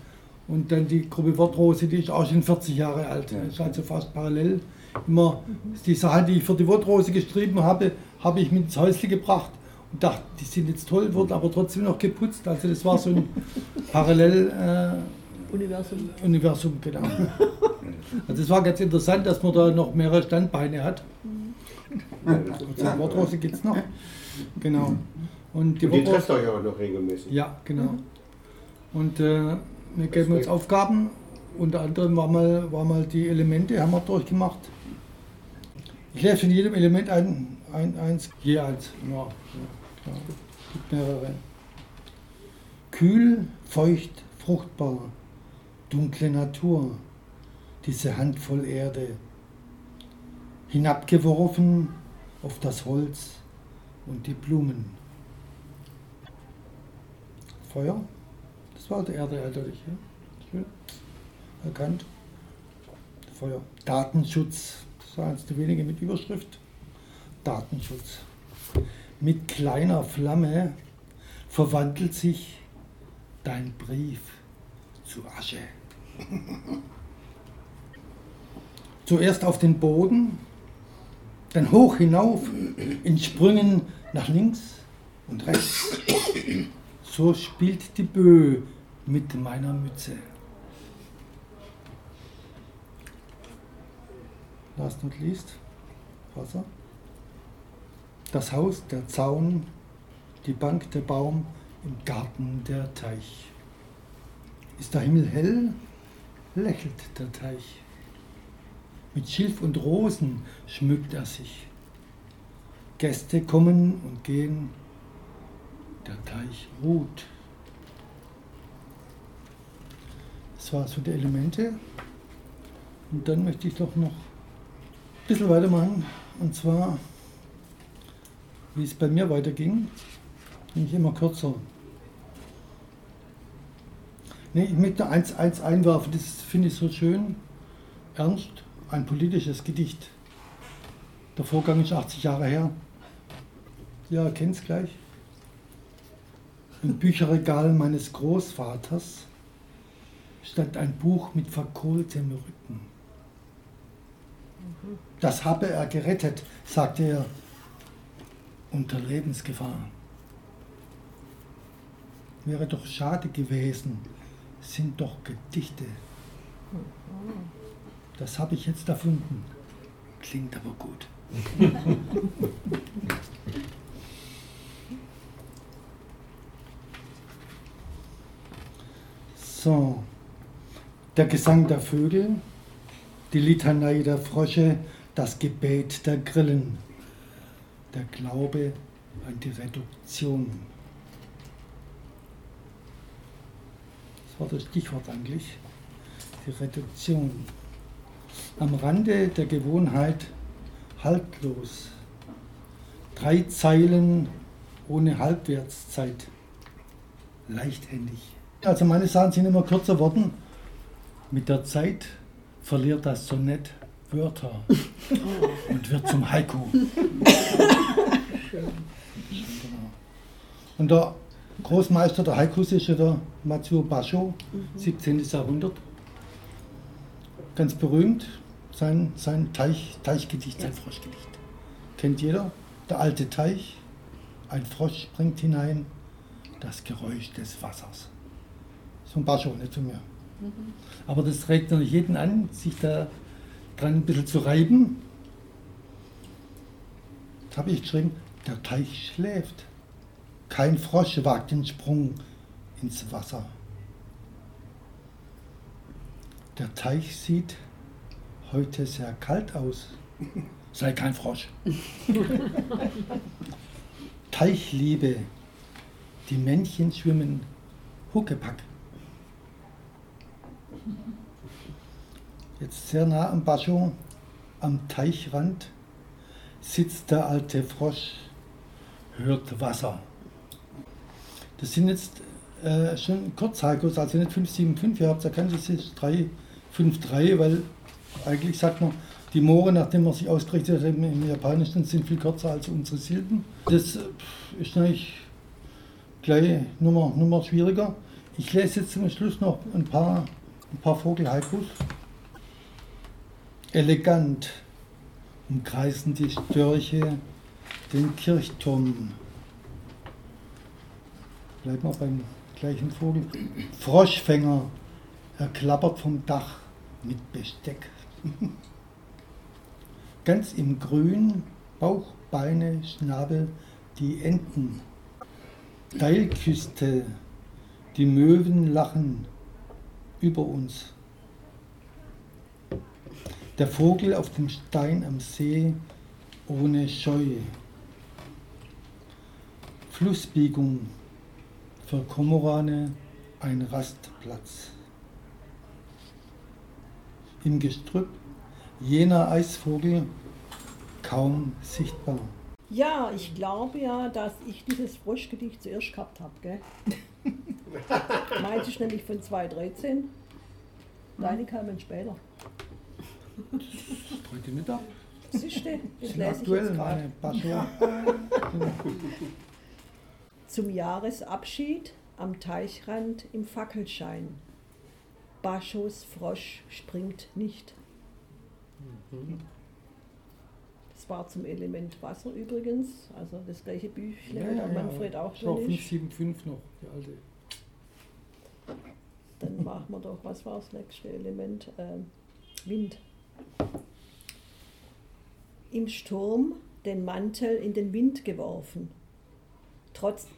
Und dann die Gruppe Wortrose, die ist auch schon 40 Jahre alt. Ist also fast parallel. Immer die Sachen, die ich für die Wortrose geschrieben habe, habe ich mit ins Häusle gebracht und dachte, die sind jetzt toll, wurden aber trotzdem noch geputzt. Also das war so ein Parallel Universum. äh, Universum, genau. Also es war ganz interessant, dass man da noch mehrere Standbeine hat. Also die Wortrose gibt es noch. Genau. Und die Und Wortrose, trefft euch auch noch regelmäßig. ja, genau. Und äh, wir geben uns Aufgaben. Unter anderem war mal, war mal die Elemente, haben wir durchgemacht. Ich lese von jedem Element ein, ein, eins, je eins. Ja, ja, klar. Gibt mehrere. Kühl, feucht, fruchtbar, dunkle Natur, diese Handvoll Erde. Hinabgeworfen auf das Holz und die Blumen. Feuer, das war die Erde eindeutig. Ja? Erkannt. Feuer. Datenschutz, das war eines der wenigen mit Überschrift. Datenschutz. Mit kleiner Flamme verwandelt sich dein Brief zu Asche. Zuerst auf den Boden, dann hoch hinauf in Sprüngen nach links und rechts. So spielt die Bö mit meiner Mütze. Last not least, Wasser. Das Haus, der Zaun, die Bank, der Baum, im Garten der Teich. Ist der Himmel hell, lächelt der Teich. Mit Schilf und Rosen schmückt er sich. Gäste kommen und gehen, der Teich ruht. Das war so die Elemente. Und dann möchte ich doch noch ein bisschen weitermachen. Und zwar, wie es bei mir weiterging, nicht immer kürzer. Nee, ich möchte eins, eins einwerfen, das finde ich so schön. Ernst, ein politisches Gedicht. Der Vorgang ist 80 Jahre her. Ja, kennt es gleich. Im Bücherregal meines Großvaters stand ein Buch mit verkohltem Rücken. Das habe er gerettet, sagte er, unter Lebensgefahr. Wäre doch schade gewesen, sind doch Gedichte. Das habe ich jetzt erfunden. Klingt aber gut. So, der Gesang der Vögel, die Litanei der Frösche, das Gebet der Grillen, der Glaube an die Reduktion. Das war das Stichwort eigentlich, die Reduktion. Am Rande der Gewohnheit haltlos. Drei Zeilen ohne Halbwertszeit. Leichthändig. Also meine Sachen sind immer kürzer worden. Mit der Zeit verliert das Sonett Wörter und wird zum Haiku. Und der Großmeister der Haikus ist ja der Matsuo Basho, 17. Jahrhundert. Ganz berühmt, sein, sein Teich, Teichgedicht, sein Froschgedicht. Kennt jeder? Der alte Teich, ein Frosch springt hinein, das Geräusch des Wassers. So ein Bascho, nicht zu mir. Aber das regt natürlich jeden an, sich da dran ein bisschen zu reiben. Das habe ich geschrieben, der Teich schläft. Kein Frosch wagt den Sprung ins Wasser. Der Teich sieht heute sehr kalt aus. Sei kein Frosch. Teichliebe. Die Männchen schwimmen Huckepack. Jetzt sehr nah am Bascho, am Teichrand, sitzt der alte Frosch, hört Wasser. Das sind jetzt äh, schon Kurzhaikus, also nicht 575, ihr habt es erkannt, das ist 353, weil eigentlich sagt man, die Moore, nachdem man sich ausgerichtet hat im Japanischen, sind viel kürzer als unsere Silben. Das ist natürlich gleich Nummer, Nummer schwieriger. Ich lese jetzt zum Schluss noch ein paar, ein paar Vogelhaikus. Elegant umkreisen die Störche den Kirchturm. Bleiben wir beim gleichen Vogel. Froschfänger, er klappert vom Dach mit Besteck. Ganz im Grün, Bauch, Beine, Schnabel, die Enten. Steilküste, die Möwen lachen über uns. Der Vogel auf dem Stein am See ohne Scheu. Flussbiegung für Kormorane ein Rastplatz. Im Gestrüpp jener Eisvogel kaum sichtbar. Ja, ich glaube ja, dass ich dieses Froschgedicht zuerst gehabt habe. Meins ist nämlich von 2013. Deine kamen später. Heute Mittag. Siehste, das Sind lese ich aktuell jetzt gerade. meine. Zum Jahresabschied am Teichrand im Fackelschein. Baschos Frosch springt nicht. Das war zum Element Wasser übrigens, also das gleiche Büchle, wo der Manfred auch ist. 575 noch, die alte. Dann machen wir doch, was war das nächste Element? Ähm, Wind. Im Sturm den Mantel in den Wind geworfen, trotzt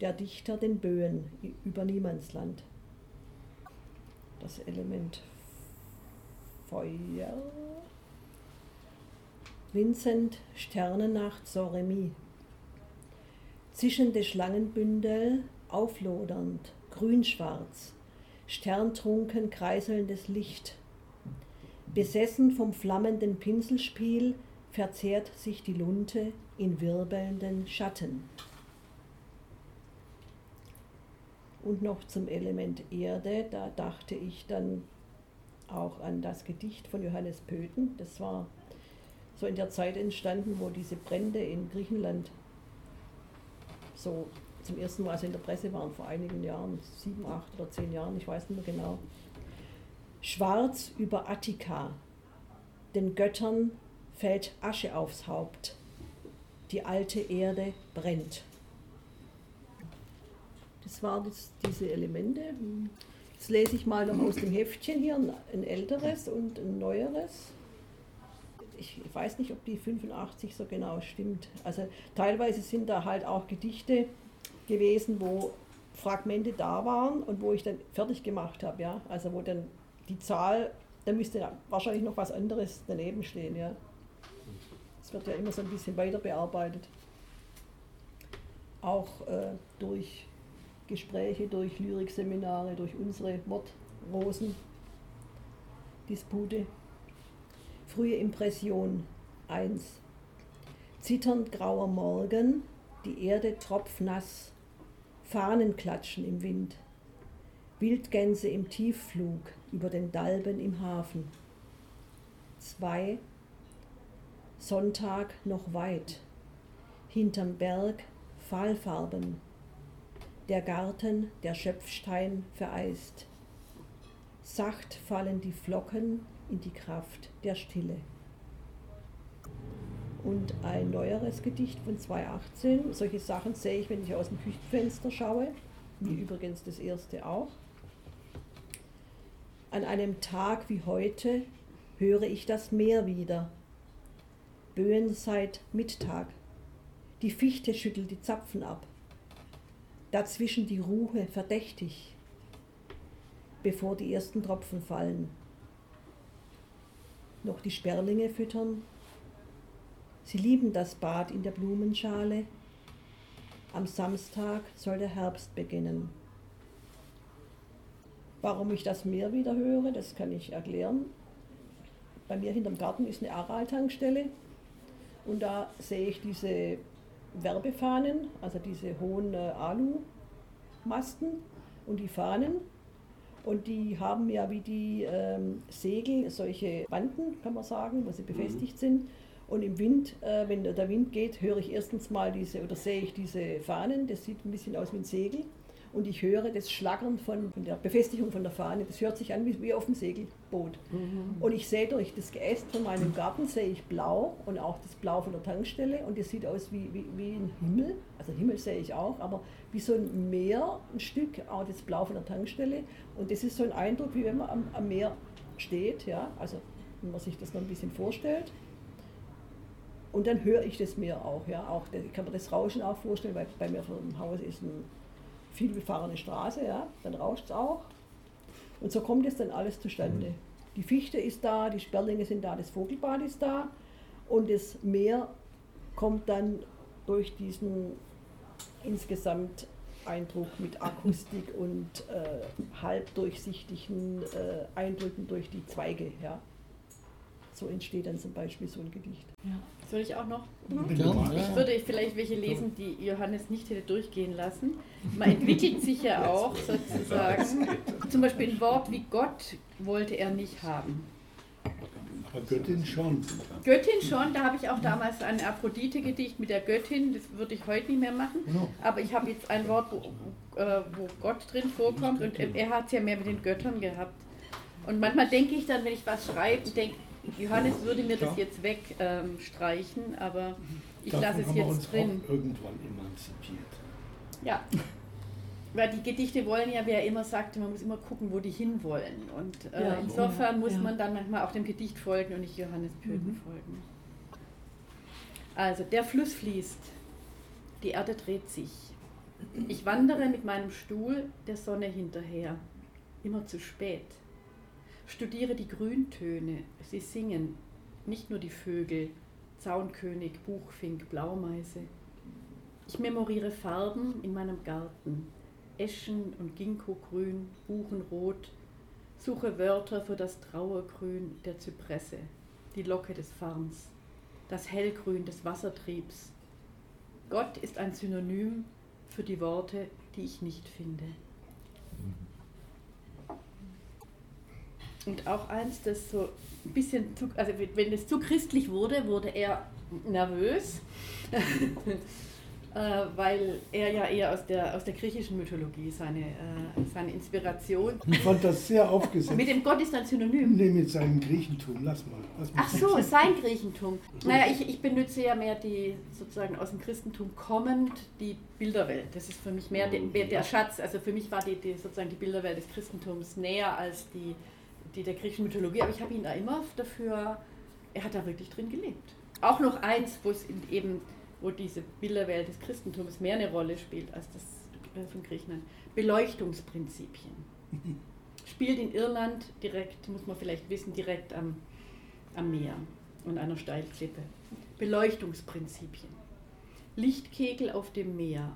der Dichter den Böen über Niemandsland. Das Element Feuer. Vincent Sternennacht Soremi. Zischende Schlangenbündel, auflodernd, grünschwarz, sterntrunken kreiselndes Licht. Besessen vom flammenden Pinselspiel verzehrt sich die Lunte in wirbelnden Schatten. Und noch zum Element Erde, da dachte ich dann auch an das Gedicht von Johannes Pöthen. Das war so in der Zeit entstanden, wo diese Brände in Griechenland so zum ersten Mal so in der Presse waren, vor einigen Jahren, sieben, acht oder zehn Jahren, ich weiß nicht mehr genau. Schwarz über Attika, den Göttern fällt Asche aufs Haupt, die alte Erde brennt. Das waren das, diese Elemente. Jetzt lese ich mal noch aus dem Heftchen hier ein, ein älteres und ein neueres. Ich weiß nicht, ob die 85 so genau stimmt. Also teilweise sind da halt auch Gedichte gewesen, wo Fragmente da waren und wo ich dann fertig gemacht habe, ja. Also wo dann die Zahl, da müsste wahrscheinlich noch was anderes daneben stehen, ja. Es wird ja immer so ein bisschen weiter bearbeitet. auch äh, durch Gespräche, durch Lyrikseminare, durch unsere Wortrosen, Dispute. Frühe Impression 1. Zitternd grauer Morgen, die Erde tropfnass, Fahnen klatschen im Wind, Wildgänse im Tiefflug über den Dalben im Hafen. 2. Sonntag noch weit, hinterm Berg Fahlfarben, der Garten, der Schöpfstein vereist. Sacht fallen die Flocken in die Kraft der Stille. Und ein neueres Gedicht von 2018. Solche Sachen sehe ich, wenn ich aus dem Küchenfenster schaue, wie übrigens das erste auch. An einem Tag wie heute höre ich das Meer wieder. Böen seit Mittag. Die Fichte schüttelt die Zapfen ab. Dazwischen die Ruhe verdächtig, bevor die ersten Tropfen fallen. Noch die Sperlinge füttern. Sie lieben das Bad in der Blumenschale. Am Samstag soll der Herbst beginnen. Warum ich das Meer wieder höre, das kann ich erklären. Bei mir hinterm Garten ist eine Aral-Tankstelle und da sehe ich diese Werbefahnen, also diese hohen äh, Alumasten und die Fahnen. Und die haben ja wie die ähm, Segel solche Banden, kann man sagen, wo sie befestigt mhm. sind. Und im Wind, äh, wenn der Wind geht, höre ich erstens mal diese oder sehe ich diese Fahnen. Das sieht ein bisschen aus wie ein Segel und ich höre das Schlackern von, von der Befestigung von der Fahne. Das hört sich an wie, wie auf dem Segelboot. Mhm. Und ich sehe durch das Geäst von meinem Garten sehe ich blau und auch das Blau von der Tankstelle und das sieht aus wie, wie, wie ein Himmel. Also Himmel sehe ich auch, aber wie so ein Meer, ein Stück, auch das Blau von der Tankstelle. Und das ist so ein Eindruck, wie wenn man am, am Meer steht, ja, also wenn man sich das noch ein bisschen vorstellt. Und dann höre ich das Meer auch, ja, auch, ich kann mir das Rauschen auch vorstellen, weil bei mir vor dem Haus ist ein viel befahrene Straße, ja, dann rauscht es auch. Und so kommt es dann alles zustande. Mhm. Die Fichte ist da, die Sperlinge sind da, das Vogelbad ist da und das Meer kommt dann durch diesen insgesamt Eindruck mit Akustik und äh, halbdurchsichtigen äh, Eindrücken durch die Zweige. Ja. So entsteht dann zum Beispiel so ein Gedicht. Ja. Soll ich auch noch? Mhm. Ich würde vielleicht welche lesen, die Johannes nicht hätte durchgehen lassen. Man entwickelt sich ja auch sozusagen. Zum Beispiel ein Wort wie Gott wollte er nicht haben. Aber Göttin schon. Göttin schon, da habe ich auch damals ein Aphrodite-Gedicht mit der Göttin, das würde ich heute nicht mehr machen. Aber ich habe jetzt ein Wort, wo, äh, wo Gott drin vorkommt und er hat es ja mehr mit den Göttern gehabt. Und manchmal denke ich dann, wenn ich was schreibe, denke Johannes würde mir das jetzt wegstreichen, ähm, aber ich lasse es jetzt drin. irgendwann emanzipiert. Ja. Weil die Gedichte wollen ja, wer immer sagte, man muss immer gucken, wo die hinwollen. Und äh, ja, insofern muss ja. man dann manchmal auch dem Gedicht folgen und nicht Johannes Pöten mhm. folgen. Also, der Fluss fließt, die Erde dreht sich. Ich wandere mit meinem Stuhl der Sonne hinterher, immer zu spät. Studiere die Grüntöne, sie singen, nicht nur die Vögel, Zaunkönig, Buchfink, Blaumeise. Ich memoriere Farben in meinem Garten, Eschen und Ginkgogrün, Buchenrot, suche Wörter für das Trauergrün der Zypresse, die Locke des Farns, das Hellgrün des Wassertriebs. Gott ist ein Synonym für die Worte, die ich nicht finde. Und auch eins, das so ein bisschen, zu, also wenn es zu christlich wurde, wurde er nervös, äh, weil er ja eher aus der, aus der griechischen Mythologie seine, äh, seine Inspiration. Ich fand das sehr aufgesetzt. mit dem Gott ist ein Synonym. Nee, mit seinem Griechentum, lass mal. Lass mal Ach so, sein Griechentum. Naja, ich, ich benutze ja mehr die sozusagen aus dem Christentum kommend die Bilderwelt. Das ist für mich mehr der, der Schatz. Also für mich war die, die sozusagen die Bilderwelt des Christentums näher als die die der griechischen Mythologie, aber ich habe ihn da immer dafür, er hat da wirklich drin gelebt. Auch noch eins, wo es eben, wo diese Bilderwelt des Christentums mehr eine Rolle spielt als das äh, von Griechenland. Beleuchtungsprinzipien. Spielt in Irland direkt, muss man vielleicht wissen, direkt am, am Meer und einer Steilklippe. Beleuchtungsprinzipien. Lichtkegel auf dem Meer,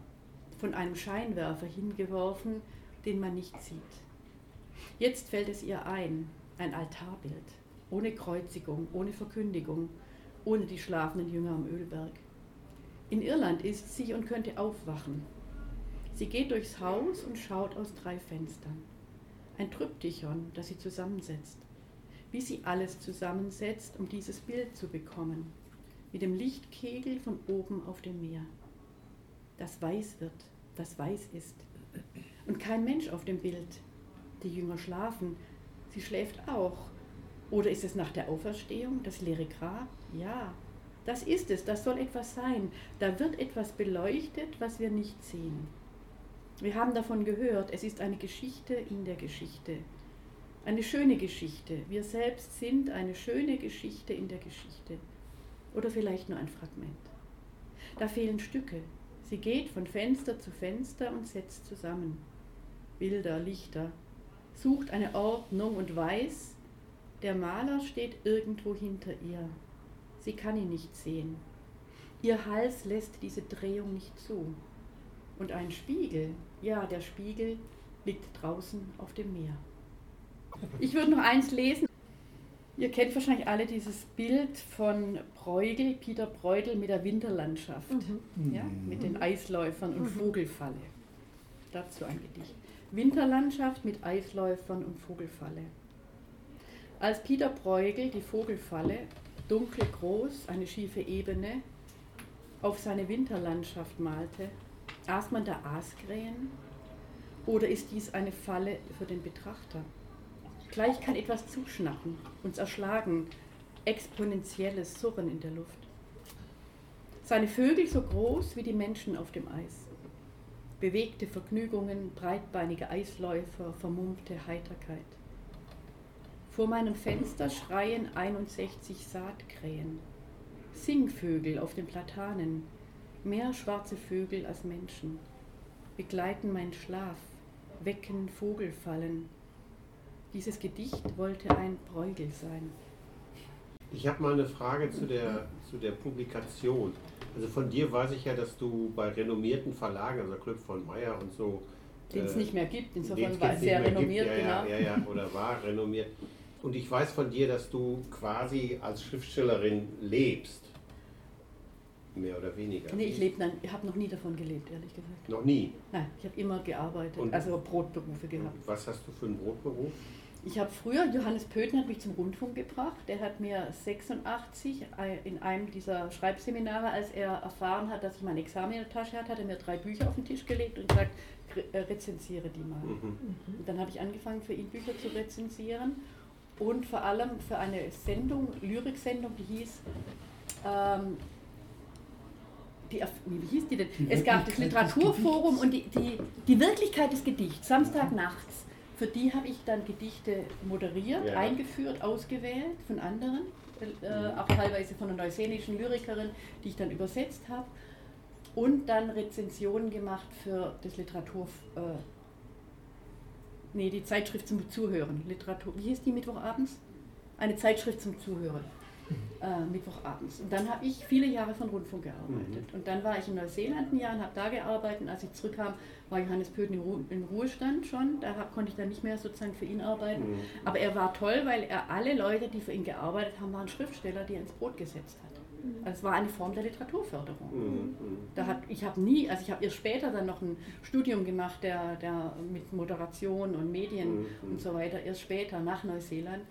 von einem Scheinwerfer hingeworfen, den man nicht sieht. Jetzt fällt es ihr ein, ein Altarbild, ohne Kreuzigung, ohne Verkündigung, ohne die schlafenden Jünger am Ölberg. In Irland ist sie und könnte aufwachen. Sie geht durchs Haus und schaut aus drei Fenstern. Ein Tryptychon, das sie zusammensetzt. Wie sie alles zusammensetzt, um dieses Bild zu bekommen. Mit dem Lichtkegel von oben auf dem Meer. Das weiß wird, das weiß ist. Und kein Mensch auf dem Bild. Die Jünger schlafen. Sie schläft auch. Oder ist es nach der Auferstehung das leere Grab? Ja, das ist es, das soll etwas sein. Da wird etwas beleuchtet, was wir nicht sehen. Wir haben davon gehört, es ist eine Geschichte in der Geschichte. Eine schöne Geschichte. Wir selbst sind eine schöne Geschichte in der Geschichte. Oder vielleicht nur ein Fragment. Da fehlen Stücke. Sie geht von Fenster zu Fenster und setzt zusammen. Bilder, Lichter, sucht eine Ordnung und weiß, der Maler steht irgendwo hinter ihr. Sie kann ihn nicht sehen. Ihr Hals lässt diese Drehung nicht zu. Und ein Spiegel, ja, der Spiegel liegt draußen auf dem Meer. Ich würde noch eins lesen. Ihr kennt wahrscheinlich alle dieses Bild von Bruegel, Peter Bruegel mit der Winterlandschaft, mhm. ja, mit den Eisläufern und mhm. Vogelfalle. Dazu ein Gedicht. Winterlandschaft mit Eisläufern und Vogelfalle. Als Peter Bruegel die Vogelfalle dunkelgroß, eine schiefe Ebene, auf seine Winterlandschaft malte, aß man da Aasgrähen oder ist dies eine Falle für den Betrachter? Gleich kann etwas zuschnappen, uns erschlagen, exponentielles Surren in der Luft. Seine Vögel so groß wie die Menschen auf dem Eis. Bewegte Vergnügungen, breitbeinige Eisläufer, vermummte Heiterkeit. Vor meinem Fenster schreien 61 Saatkrähen. Singvögel auf den Platanen, mehr schwarze Vögel als Menschen, begleiten meinen Schlaf, wecken Vogelfallen. Dieses Gedicht wollte ein Bräugel sein. Ich habe mal eine Frage zu der, zu der Publikation. Also von dir weiß ich ja, dass du bei renommierten Verlagen, also Club von Meyer und so, den es äh, nicht mehr gibt, insofern war es sehr renommiert, gibt, ja, genau. Ja, ja, oder war renommiert. Und ich weiß von dir, dass du quasi als Schriftstellerin lebst. Mehr oder weniger. Nee, ich lebe, ich habe noch nie davon gelebt, ehrlich gesagt. Noch nie? Nein, ich habe immer gearbeitet, und, also Brotberufe gehabt. was hast du für einen Brotberuf? Ich habe früher, Johannes Pöten hat mich zum Rundfunk gebracht. Der hat mir 86 in einem dieser Schreibseminare, als er erfahren hat, dass ich mein Examen in der Tasche hatte, hat er mir drei Bücher auf den Tisch gelegt und gesagt, äh, rezensiere die mal. Mhm. Und dann habe ich angefangen, für ihn Bücher zu rezensieren und vor allem für eine Sendung, Lyriksendung, die hieß, ähm, die, wie hieß die denn? Die es gab das Literaturforum und die, die, die Wirklichkeit des Gedichts, Samstagnachts. Für die habe ich dann Gedichte moderiert, ja. eingeführt, ausgewählt von anderen, äh, auch teilweise von einer neuseelischen Lyrikerin, die ich dann übersetzt habe. Und dann Rezensionen gemacht für das Literatur, äh, nee, die Zeitschrift zum Zuhören, Literatur, wie hieß die Mittwochabends? Eine Zeitschrift zum Zuhören, äh, Mittwochabends. Und dann habe ich viele Jahre von Rundfunk gearbeitet. Mhm. Und dann war ich in Neuseeland ein Jahr und habe da gearbeitet. Und als ich zurückkam, war Johannes Pöten im Ruhestand schon. Da hab, konnte ich dann nicht mehr sozusagen für ihn arbeiten. Mhm. Aber er war toll, weil er alle Leute, die für ihn gearbeitet haben, waren Schriftsteller, die er ins Brot gesetzt hat. Also es war eine Form der Literaturförderung. Mhm. Da hat, ich habe nie, also ich habe erst später dann noch ein Studium gemacht, der, der mit Moderation und Medien mhm. und so weiter, erst später nach Neuseeland.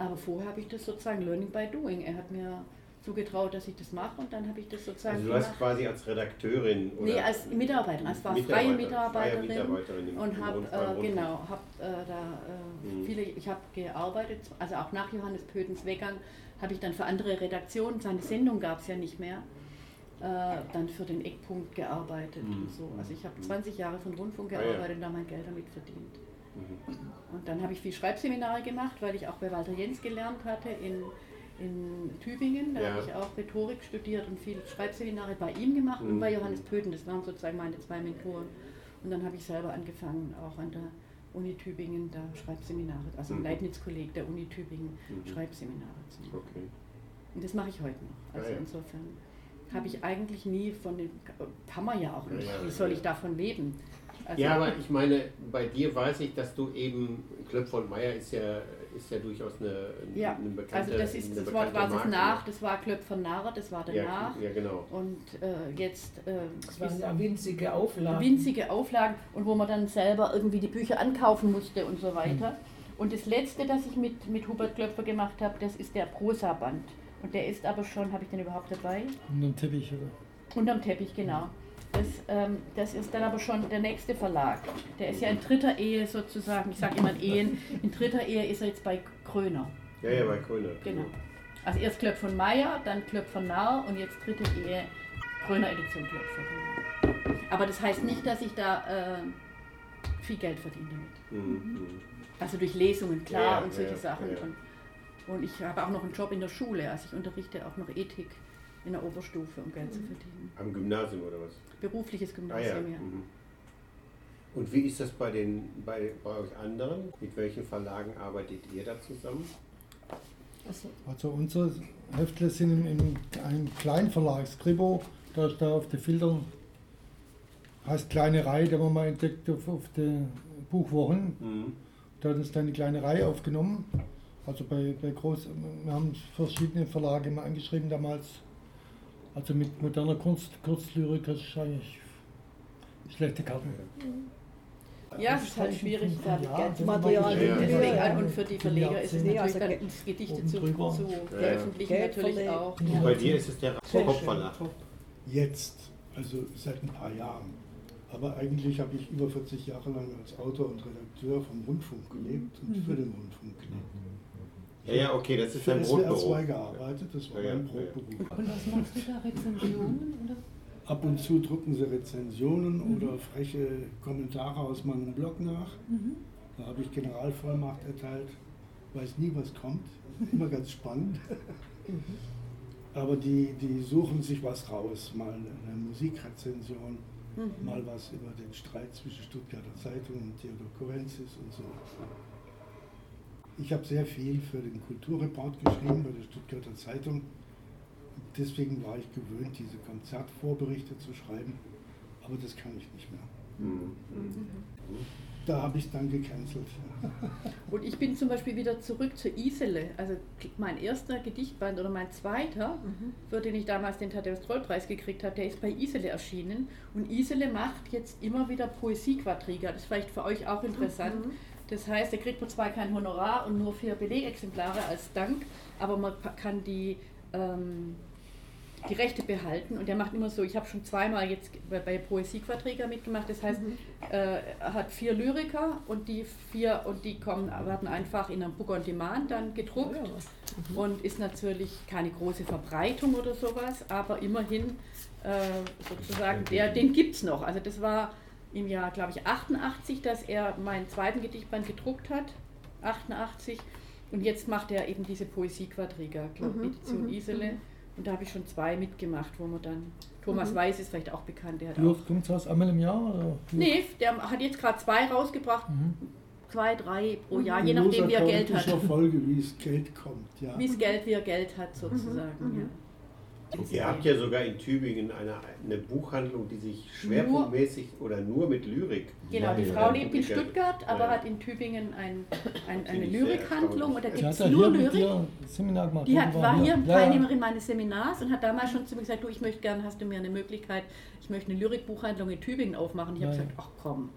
Aber vorher habe ich das sozusagen Learning by Doing. Er hat mir zugetraut, dass ich das mache und dann habe ich das sozusagen. Also du hast quasi als Redakteurin oder? Nee, als Mitarbeiterin, als war Mitarbeiter, freie Mitarbeiterin, Mitarbeiterin und habe äh, genau, habe äh, da äh, mhm. viele, ich habe gearbeitet, also auch nach Johannes Pötens Weggang habe ich dann für andere Redaktionen, seine Sendung gab es ja nicht mehr, äh, dann für den Eckpunkt gearbeitet mhm. und so. Also ich habe 20 Jahre von Rundfunk gearbeitet ah, ja. und da mein Geld damit verdient. Mhm. Und dann habe ich viel Schreibseminare gemacht, weil ich auch bei Walter Jens gelernt hatte in in Tübingen. Da ja. habe ich auch Rhetorik studiert und viele Schreibseminare bei ihm gemacht mhm. und bei Johannes Pöten. Das waren sozusagen meine zwei Mentoren. Und dann habe ich selber angefangen, auch an der Uni Tübingen da Schreibseminare, also im mhm. Leibniz-Kolleg der Uni Tübingen mhm. Schreibseminare zu machen. Okay. Und das mache ich heute noch. Also ja, ja. insofern. habe ich eigentlich nie von dem, kann man ja auch nicht. Wie soll ich davon leben? Also ja, aber ich meine, bei dir weiß ich, dass du eben, Klöpf von Meyer ist ja, ist ja durchaus eine, ja, eine bekannte Also das ist das Wort war das nach, das war Klöpf von Narr, das war danach. Ja, ja genau. Und äh, jetzt äh, das waren ja winzige Auflagen. Winzige Auflagen und wo man dann selber irgendwie die Bücher ankaufen musste und so weiter. Mhm. Und das letzte, das ich mit, mit Hubert Klöpfer gemacht habe, das ist der Prosa-Band. Und der ist aber schon, habe ich den überhaupt dabei? Unterm Teppich, oder? Unterm Teppich, genau. Das, ähm, das ist dann aber schon der nächste Verlag. Der ist ja in dritter Ehe sozusagen, ich sage immer in Ehen, in dritter Ehe ist er jetzt bei Kröner. Ja, ja, bei Kröner. Genau. Also erst Klöpf von Meyer, dann Klöpf von Narr und jetzt dritte Ehe, Kröner Edition Klöpfer. Genau. Aber das heißt nicht, dass ich da äh, viel Geld verdiene damit. Mhm. Also durch Lesungen, klar, ja, und solche ja, Sachen. Ja. Und, und ich habe auch noch einen Job in der Schule, also ich unterrichte auch noch Ethik in der Oberstufe, um Geld mhm. zu verdienen. Am Gymnasium oder was? Berufliches Gymnasium, ah, ja. Mhm. Und wie ist das bei, den, bei, bei euch anderen? Mit welchen Verlagen arbeitet ihr da zusammen? Also unsere Heftle sind in, in einem Kleinverlag, Scribo, da ist da auf den Filtern, heißt kleine Reihe, da haben wir mal entdeckt auf, auf den Buchwochen. Mhm. Da hat uns dann eine kleine Reihe aufgenommen. Also bei, bei groß, wir haben verschiedene Verlage mal angeschrieben damals. Also mit moderner Kunst, Kurzlyrik ist eigentlich schlechte Karten. Ja, es ist halt schwierig, da Geld Material ja, deswegen ja. und für die Verleger ist es natürlich also dann Gedichte zu, zu veröffentlichen ja. natürlich auch. Bei dir ist es der Kopfverlag. Jetzt, also seit ein paar Jahren. Aber eigentlich habe ich über 40 Jahre lang als Autor und Redakteur vom Rundfunk gelebt und mhm. für den Rundfunk gelebt. Ja, ja, okay, das ist ein Brotberuf. Ich habe gearbeitet, das war ja, mein Brotberuf. Und was machst du da, Rezensionen? Oder? Ab und zu drucken sie Rezensionen mhm. oder freche Kommentare aus meinem Blog nach. Mhm. Da habe ich Generalvollmacht erteilt, weiß nie, was kommt. Immer ganz spannend. Mhm. Aber die, die suchen sich was raus, mal eine Musikrezension, mhm. mal was über den Streit zwischen Stuttgarter Zeitung und Theodor Korensis und so. Ich habe sehr viel für den Kulturreport geschrieben bei der Stuttgarter Zeitung. Deswegen war ich gewöhnt, diese Konzertvorberichte zu schreiben, aber das kann ich nicht mehr. Mhm. Da habe ich es dann gecancelt. Und ich bin zum Beispiel wieder zurück zur Isele. Also mein erster Gedichtband oder mein zweiter, mhm. für den ich damals den Thaddäus Trollpreis gekriegt habe, der ist bei Isele erschienen. Und Isele macht jetzt immer wieder Poesiequadriga. Das ist vielleicht für euch auch interessant. Mhm. Das heißt, er kriegt zwar kein Honorar und nur vier Belegexemplare als Dank, aber man kann die ähm, die Rechte behalten und der macht immer so, ich habe schon zweimal jetzt bei, bei Poesiequadriga mitgemacht, das heißt, mhm. äh, er hat vier Lyriker und die vier und die kommen, werden einfach in einem Book on Demand dann gedruckt oh ja. mhm. und ist natürlich keine große Verbreitung oder sowas, aber immerhin äh, sozusagen, der, den gibt es noch. Also das war im Jahr, glaube ich, 88, dass er meinen zweiten Gedichtband gedruckt hat, 88 und jetzt macht er eben diese Poesiequadriga, glaube mhm. Edition mhm. Isele. Mhm. Und da habe ich schon zwei mitgemacht, wo man dann. Thomas mhm. Weiß ist vielleicht auch bekannt. Der hat oft kommt das einmal im Jahr? Oder? Nee, der hat jetzt gerade zwei rausgebracht. Mhm. Zwei, drei pro Jahr, je nachdem, wie er Geld hat. Folge, wie es Geld kommt. Ja. Wie es Geld, wie er Geld hat, sozusagen. Mhm. Ja. Ihr habt ja sogar in Tübingen eine, eine Buchhandlung, die sich schwerpunktmäßig nur, oder nur mit Lyrik. Genau, die Frau lebt in Stuttgart, aber ja. hat in Tübingen ein, ein, eine Lyrikhandlung und da gibt es nur Lyrik. Seminar gemacht, die hat, war hier ja. Teilnehmerin meines Seminars und hat damals schon zu mir gesagt, du, ich möchte gerne, hast du mir eine Möglichkeit, ich möchte eine Lyrikbuchhandlung in Tübingen aufmachen. Ich habe gesagt, ach komm,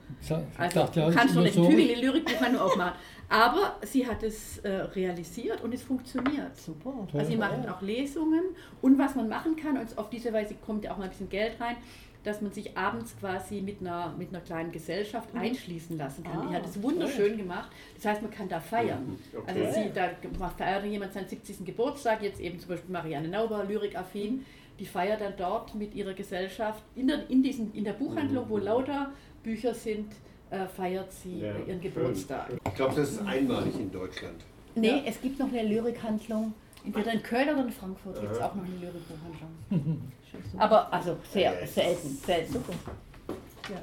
also dachte, du kannst doch nicht in Tübingen eine Lyrikbuchhandlung aufmachen. Aber sie hat es äh, realisiert und es funktioniert. Super. Also sie macht auch Lesungen und was man machen kann, und auf diese Weise kommt ja auch mal ein bisschen Geld rein, dass man sich abends quasi mit einer, mit einer kleinen Gesellschaft mhm. einschließen lassen kann. Ah, die hat es wunderschön toll. gemacht. Das heißt, man kann da feiern. Mhm. Okay. Also sie, da feiert jemand seinen 70. Geburtstag, jetzt eben zum Beispiel Marianne Nauber, Lyrikaffin, mhm. die feiert dann dort mit ihrer Gesellschaft in der, in diesen, in der Buchhandlung, wo lauter Bücher sind, äh, feiert sie ja, ihren Geburtstag. Schön. Ich glaube, das ist einmalig in Deutschland. Nee, ja. es gibt noch eine Lyrikhandlung. Entweder in Köln oder in Frankfurt gibt es auch noch eine Lyrikbuchhandlung. Aber also sehr selten, selten. Ja.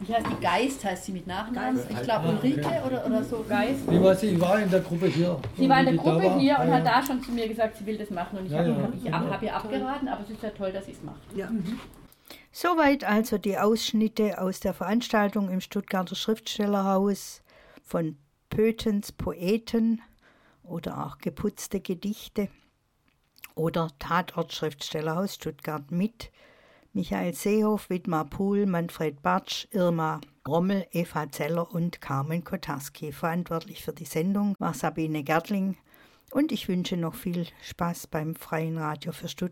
wie heißt die Geist, heißt sie mit Nachnamen? Ich glaube Ulrike oder, oder so Geist. Die war, sie war in der Gruppe hier. Sie war in der Gruppe hier und Ja, hat da schon zu mir gesagt, sie will das machen und ich Ja, habe ja. hab, ich hab, ihr abgeraten, aber es ist ja toll, dass sie es macht. Ja. Soweit also die Ausschnitte aus der Veranstaltung im Stuttgarter Schriftstellerhaus von Pötens Poeten oder auch geputzte Gedichte oder Tatort Schriftstellerhaus Stuttgart mit Michael Seehoff, Widmar Pohl, Manfred Bartsch, Irma Rommel, Eva Zeller und Carmen Kotarski. Verantwortlich für die Sendung war Sabine Gärtling und ich wünsche noch viel Spaß beim Freien Radio für Stuttgart.